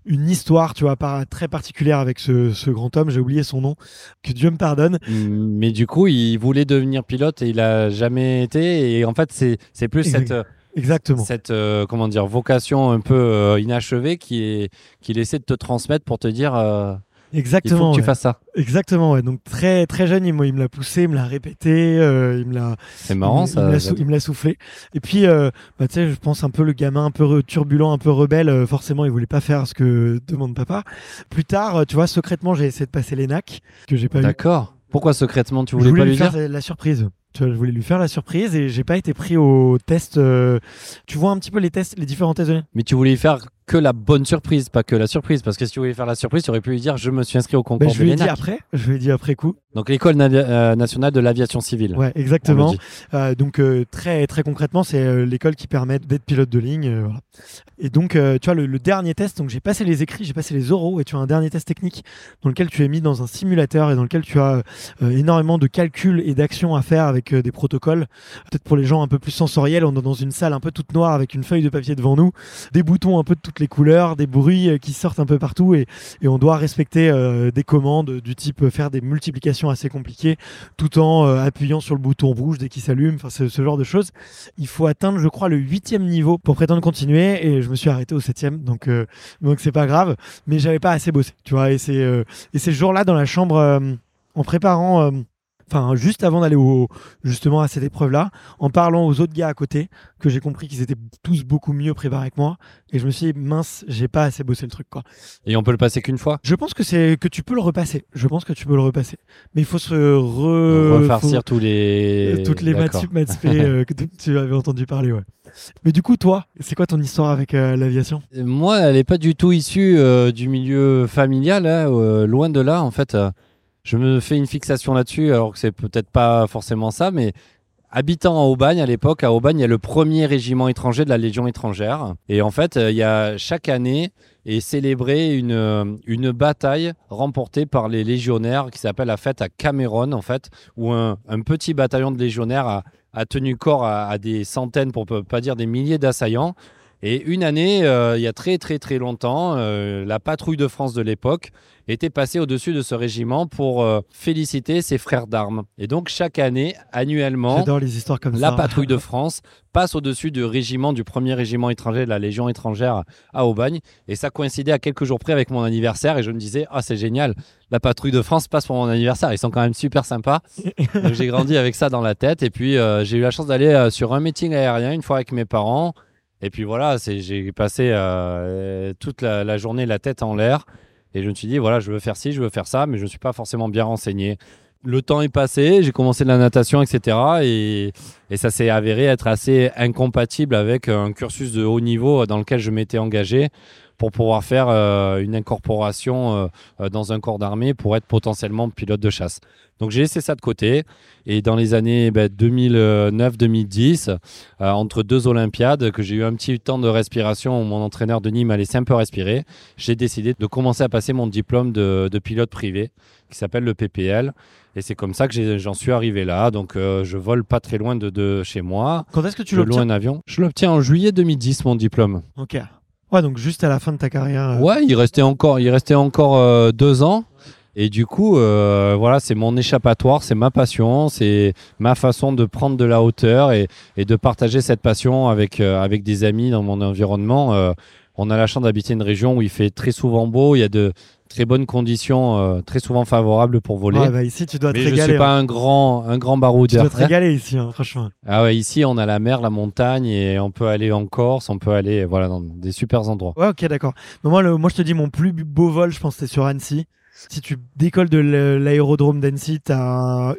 C: une histoire, tu vois, très particulière avec ce, grand homme. J'ai oublié son nom. Que Dieu me pardonne.
D: Mais du coup, il voulait devenir pilote et il a jamais été. Et en fait, c'est plus cette
C: Exactement.
D: Cette euh, comment dire vocation un peu euh, inachevée qui est qu'il essaie de te transmettre pour te dire euh,
C: Exactement.
D: Il faut que tu fasses ça.
C: Exactement, ouais. Donc très très jeune, il, il me l'a poussé, il me l'a répété, euh, il me l'a.
D: C'est marrant ça.
C: Il me l'a soufflé. Et puis, euh, bah, tu sais, je pense un peu le gamin un peu turbulent, un peu rebelle. Euh, forcément, il voulait pas faire ce que demande papa. Plus tard, tu vois, secrètement, j'ai essayé de passer les nacs que j'ai pas eu.
D: D'accord. Pourquoi secrètement tu voulais, pas lui,
C: faire
D: dire?
C: la surprise Tu vois, je voulais lui faire la surprise et j'ai pas été pris au test. euh, Tu vois un petit peu les tests, les différents tests de
D: Mais tu voulais faire que la bonne surprise, pas que la surprise. Parce que si tu voulais faire la surprise, tu aurais pu lui dire je me suis inscrit au
C: Ben,
D: concours
C: je
D: de
C: lui ai dit
D: l'ENAC.
C: après. Je lui ai dit après coup.
D: Donc l'école navi- euh, nationale de l'aviation civile.
C: Ouais,
D: on le
C: exactement.
D: dit.
C: Euh, donc euh, très très concrètement, c'est euh, l'école qui permet d'être pilote de ligne. euh, voilà. Et donc, euh, tu vois, le, le dernier test, donc j'ai passé les écrits, j'ai passé les oraux, et tu as un dernier test technique dans lequel tu es mis dans un simulateur et dans lequel tu as euh, énormément de calculs et d'actions à faire avec euh, des protocoles. Peut-être pour les gens un peu plus sensoriels, on est dans une salle un peu toute noire avec une feuille de papier devant nous, des boutons un peu de toutes les couleurs, des bruits euh, qui sortent un peu partout, et, on doit respecter euh, des commandes du type faire des multiplications assez compliquées tout en appuyant sur le bouton rouge dès qu'il s'allume, enfin ce, ce genre de choses. Il faut atteindre, je crois, le huitième niveau pour prétendre continuer, et je me suis arrêté au septième, donc donc c'est pas grave, mais j'avais pas assez bossé, tu vois, et c'est et c'est ce jour-là dans la chambre en préparant. Enfin, juste avant d'aller au, justement à cette épreuve-là, en parlant aux autres gars à côté, que j'ai compris qu'ils étaient tous beaucoup mieux préparés que moi, et je me suis dit, mince, j'ai pas assez bossé le truc, quoi.
D: Et on peut le passer qu'une fois?
C: Je pense que c'est que tu peux le repasser. Je pense que tu peux le repasser. Mais il faut se re...
D: Refarcir
C: faut-
D: tous les.
C: euh, toutes les maths sup, maths spé euh, que tu- avais entendu parler, ouais. Mais du coup, toi, c'est quoi ton histoire avec euh, l'aviation?
D: Moi, elle n'est pas du tout issue euh, du milieu familial, hein, loin de là. En fait, je me fais une fixation là-dessus, alors que c'est peut-être pas forcément ça, mais habitant à Aubagne à l'époque, à Aubagne, il y a le premier régiment étranger de la Légion étrangère. Et en fait, euh, il y a chaque année est célébrée une, euh, une bataille remportée par les légionnaires qui s'appelle la fête à Cameron, en fait, où un, petit bataillon de légionnaires a, tenu corps à, à des centaines, pour pas dire des milliers d'assaillants. Et une année, euh, il y a très très très longtemps, euh, la patrouille de France de l'époque était passée au-dessus de ce régiment pour euh, féliciter ses frères d'armes. Et donc chaque année, annuellement,
C: J'adore les histoires comme
D: la
C: ça.
D: patrouille de France passe au-dessus du régiment, du premier régiment étranger de la Légion étrangère à Aubagne. Et ça coïncidait à quelques jours près avec mon anniversaire. Et je me disais, ah, c'est génial, la patrouille de France passe pour mon anniversaire. Ils sont quand même super sympas. Donc j'ai grandi avec ça dans la tête. Et puis j'ai eu la chance d'aller sur un meeting aérien une fois avec mes parents. Et puis voilà, j'ai passé euh, toute la, journée la tête en l'air. Et je me suis dit, voilà, je veux faire ci, je veux faire ça, mais je ne suis pas forcément bien renseigné. Le temps est passé, j'ai commencé de la natation, etc. Et, et ça s'est avéré être assez incompatible avec un cursus de haut niveau dans lequel je m'étais engagé pour pouvoir faire euh, une incorporation euh, euh, dans un corps d'armée pour être potentiellement pilote de chasse. Donc j'ai laissé ça de côté et dans les années ben, 2009-2010, euh, entre deux Olympiades, que j'ai eu un petit temps de respiration où mon entraîneur Denis m'a laissé un peu respirer, j'ai décidé de commencer à passer mon diplôme de, de pilote privé qui s'appelle le PPL. Et c'est comme ça que j'en suis arrivé là. Donc euh, je vole pas très loin de, de chez moi.
C: Quand est-ce que tu
D: Je loue
C: l'obtiens
D: un avion. Je l'obtiens en juillet 2010, mon diplôme.
C: Ok. Ouais, donc juste à la fin de ta carrière. euh,
D: Ouais, il restait encore, il restait encore euh, deux ans. Et du coup, euh, voilà, c'est mon échappatoire, c'est ma passion, c'est ma façon de prendre de la hauteur et, et de partager cette passion avec, euh, avec des amis dans mon environnement. Euh, on a la chance d'habiter une région où il fait très souvent beau, il y a de très bonnes conditions, euh, très souvent favorables pour voler.
C: ouais, bah, ici, tu dois te
D: Mais je
C: régaler.
D: suis pas
C: hein.
D: un grand, un grand
C: Tu
D: baroudeur.
C: dois te régaler ici, hein, franchement.
D: Ah ouais, ici on a la mer, la montagne et on peut aller en Corse, on peut aller voilà dans des super endroits.
C: Ouais, ok, d'accord. Moi, le- moi, je te dis, mon plus beau vol, je pense, c'était sur Annecy. Si tu décolles de l'aérodrome d'Annecy, t'as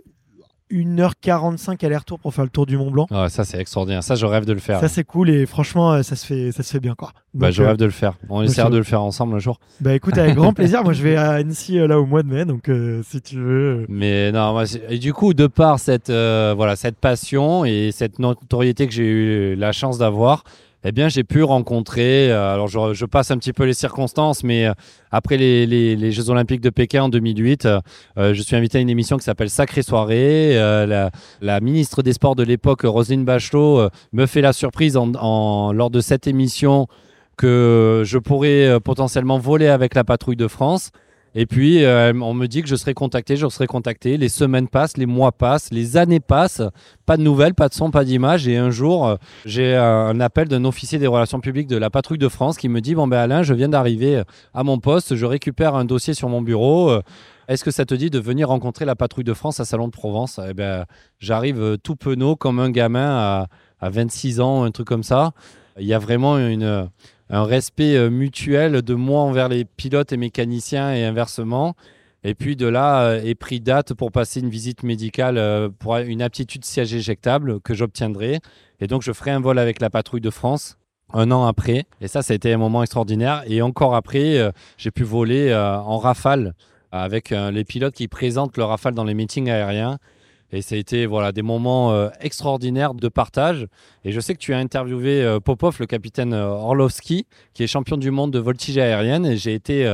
C: 1h45 aller-retour pour faire le tour du Mont Blanc.
D: Ah, ça c'est extraordinaire, ça je rêve de le faire.
C: Ça, c'est cool et franchement, euh, ça se fait, ça se fait bien, quoi.
D: Bah, je
C: euh,
D: rêve de le faire. On essaiera
C: te-
D: de le faire ensemble un jour.
C: Bah écoute, avec grand plaisir. Moi, je vais à Annecy euh, là au mois de mai, donc euh, si tu veux. euh,
D: Mais non, moi, et du coup, de par cette, euh, voilà, cette passion et cette notoriété que j'ai eu la chance d'avoir, eh bien, j'ai pu rencontrer. euh, alors, je, passe un petit peu les circonstances, mais euh, après les, Jeux Olympiques de Pékin en 2008, euh, je suis invité à une émission qui s'appelle Sacrée Soirée. La, ministre des Sports de l'époque, Roselyne Bachelot, me fait la surprise en, lors de cette émission que je pourrais potentiellement voler avec la patrouille de France. Et puis, euh, on me dit que je serai contacté, je serai contacté. Les semaines passent, les mois passent, les années passent. Pas de nouvelles, pas de son, pas d'image. Et un jour, euh, j'ai un appel d'un officier des relations publiques de la patrouille de France qui me dit Bon, ben Alain, je viens d'arriver à mon poste, je récupère un dossier sur mon bureau. Euh, Est-ce que ça te dit de venir rencontrer la patrouille de France à Salon de Provence? Eh ben, j'arrive euh, tout penaud comme un gamin à 26 ans, un truc comme ça. Il y a vraiment une, un respect euh, mutuel de moi envers les pilotes et mécaniciens et inversement. Et puis de là est pris date pour passer une visite médicale pour une aptitude siège éjectable que j'obtiendrai. Et donc je ferai un vol avec la patrouille de France un an après. Et ça, ça a été un moment extraordinaire. Et encore après, j'ai pu voler en rafale avec les pilotes qui présentent le rafale dans les meetings aériens. Et ça a été voilà, des moments euh, extraordinaires de partage. Et je sais que tu as interviewé euh, Popov, le capitaine euh, Orlovski, qui est champion du monde de voltige aérienne. Et j'ai été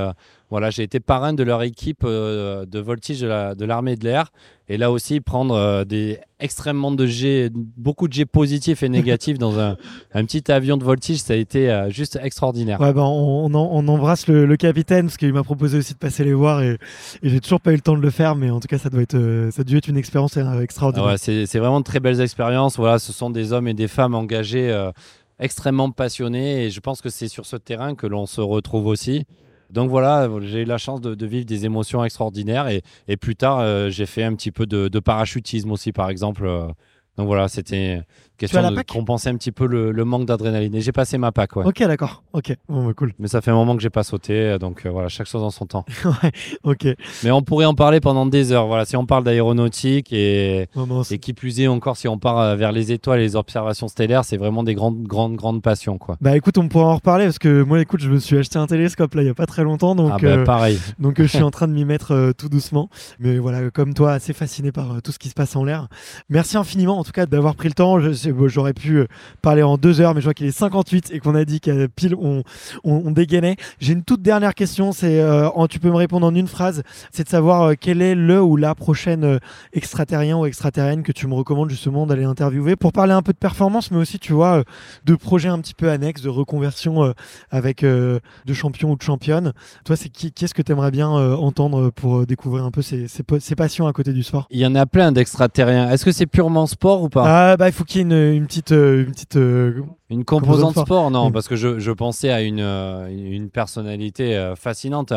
D: voilà, j'ai été parrain de leur équipe euh, de voltige de l'armée de l'air. Et là aussi, prendre euh, des extrêmement de G, beaucoup de G positifs et négatifs dans un, petit avion de voltige, ça a été euh, juste extraordinaire.
C: Ouais, ben, on, on, embrasse le, capitaine parce qu'il m'a proposé aussi de passer les voir et, j'ai toujours pas eu le temps de le faire, mais en tout cas, ça doit être, ça a dû être une expérience extraordinaire.
D: ouais, c'est vraiment de très belles expériences. Voilà, ce sont des hommes et des femmes engagés extrêmement passionnés et je pense que c'est sur ce terrain que l'on se retrouve aussi. Donc voilà, j'ai eu la chance de, vivre des émotions extraordinaires et, plus tard, euh, j'ai fait un petit peu de, de, parachutisme aussi, par exemple. Euh, donc voilà, c'était question de compenser un petit peu le, manque d'adrénaline. Et j'ai passé ma PAC, ouais.
C: Ok, d'accord. Ok, bon, bah, cool.
D: Mais ça fait un moment que j'ai pas sauté, donc euh, voilà, chaque chose en son temps.
C: ouais, ok.
D: Mais on pourrait en parler pendant des heures. Voilà, si on parle d'aéronautique et, et qui plus est encore, si on part euh, vers les étoiles et les observations stellaires, c'est vraiment des grandes, grandes, grandes passions, quoi.
C: Bah écoute, on pourra en reparler parce que moi, écoute, je me suis acheté un télescope là il y a pas très longtemps, donc
D: ah bah, euh, pareil.
C: donc je suis en train de m'y mettre tout doucement. Mais voilà, comme toi, assez fasciné par tout ce qui se passe en l'air. Merci infiniment, en tout cas, d'avoir pris le temps. J'aurais pu parler en deux heures, mais je vois qu'il est 58 et qu'on a dit qu'à pile on, on, dégainait. J'ai une toute dernière question, c'est euh, tu peux me répondre en une phrase, c'est de savoir euh, quel est le ou la prochaine euh, extraterrien ou extraterrienne que tu me recommandes justement d'aller interviewer pour parler un peu de performance, mais aussi tu vois de projets un petit peu annexes, de reconversion avec de champions ou de championnes. Toi, c'est qui, est-ce que tu aimerais bien entendre pour découvrir un peu ces, ces, passions à côté du sport?
D: Il y en a plein d'extraterriens. Est-ce que c'est purement sport ou pas?
C: Ah, bah, Il faut qu'il y ait une, une petite une petite. Euh,
D: une composante sport, non, parce que je, je pensais à une, euh, une personnalité euh, fascinante,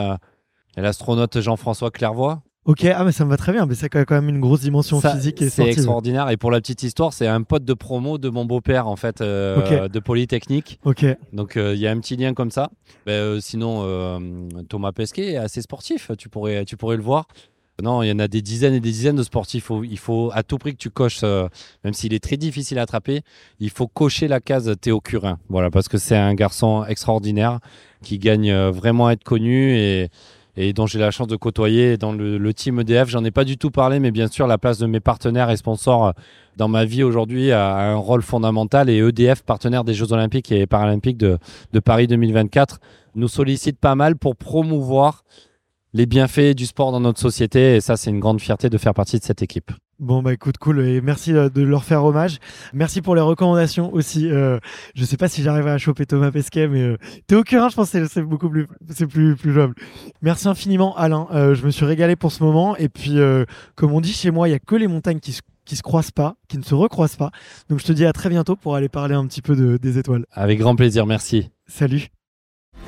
D: l'astronaute Jean-François Clairvoy.
C: Ok, ah mais ça me va très bien, mais c'est quand même une grosse dimension physique et
D: C'est extraordinaire. Et pour la petite histoire, c'est un pote de promo de mon beau-père en fait, de Polytechnique.
C: Ok.
D: Donc il y a un petit lien comme ça. Ben, sinon, Thomas Pesquet est assez sportif. Tu pourrais, tu pourrais le voir. Non, il y en a des dizaines et des dizaines de sportifs. Il faut, à tout prix que tu coches, euh, même s'il est très difficile à attraper, il faut cocher la case Théo Curin. Voilà, parce que c'est un garçon extraordinaire qui gagne euh, vraiment à être connu et, dont j'ai la chance de côtoyer dans le, team EDF. J'en ai pas du tout parlé, mais bien sûr, la place de mes partenaires et sponsors euh, dans ma vie aujourd'hui a un rôle fondamental et EDF, partenaire des Jeux Olympiques et Paralympiques de, de Paris 2024, nous sollicite pas mal pour promouvoir les bienfaits du sport dans notre société. Et ça, c'est une grande fierté de faire partie de cette équipe.
C: Bon bah écoute cool et merci euh, de leur faire hommage. Merci pour les recommandations aussi. Euh, je sais pas si j'arriverai à choper Thomas Pesquet mais euh, Théo Curin je pense que c'est beaucoup plus c'est plus plus jouable. Merci infiniment Alain. Euh, je me suis régalé pour ce moment et puis comme on dit chez moi il y a que les montagnes qui se qui se croisent pas, qui ne se recroisent pas. Donc je te dis à très bientôt pour aller parler un petit peu de, des étoiles.
D: Avec grand plaisir, merci.
C: Salut.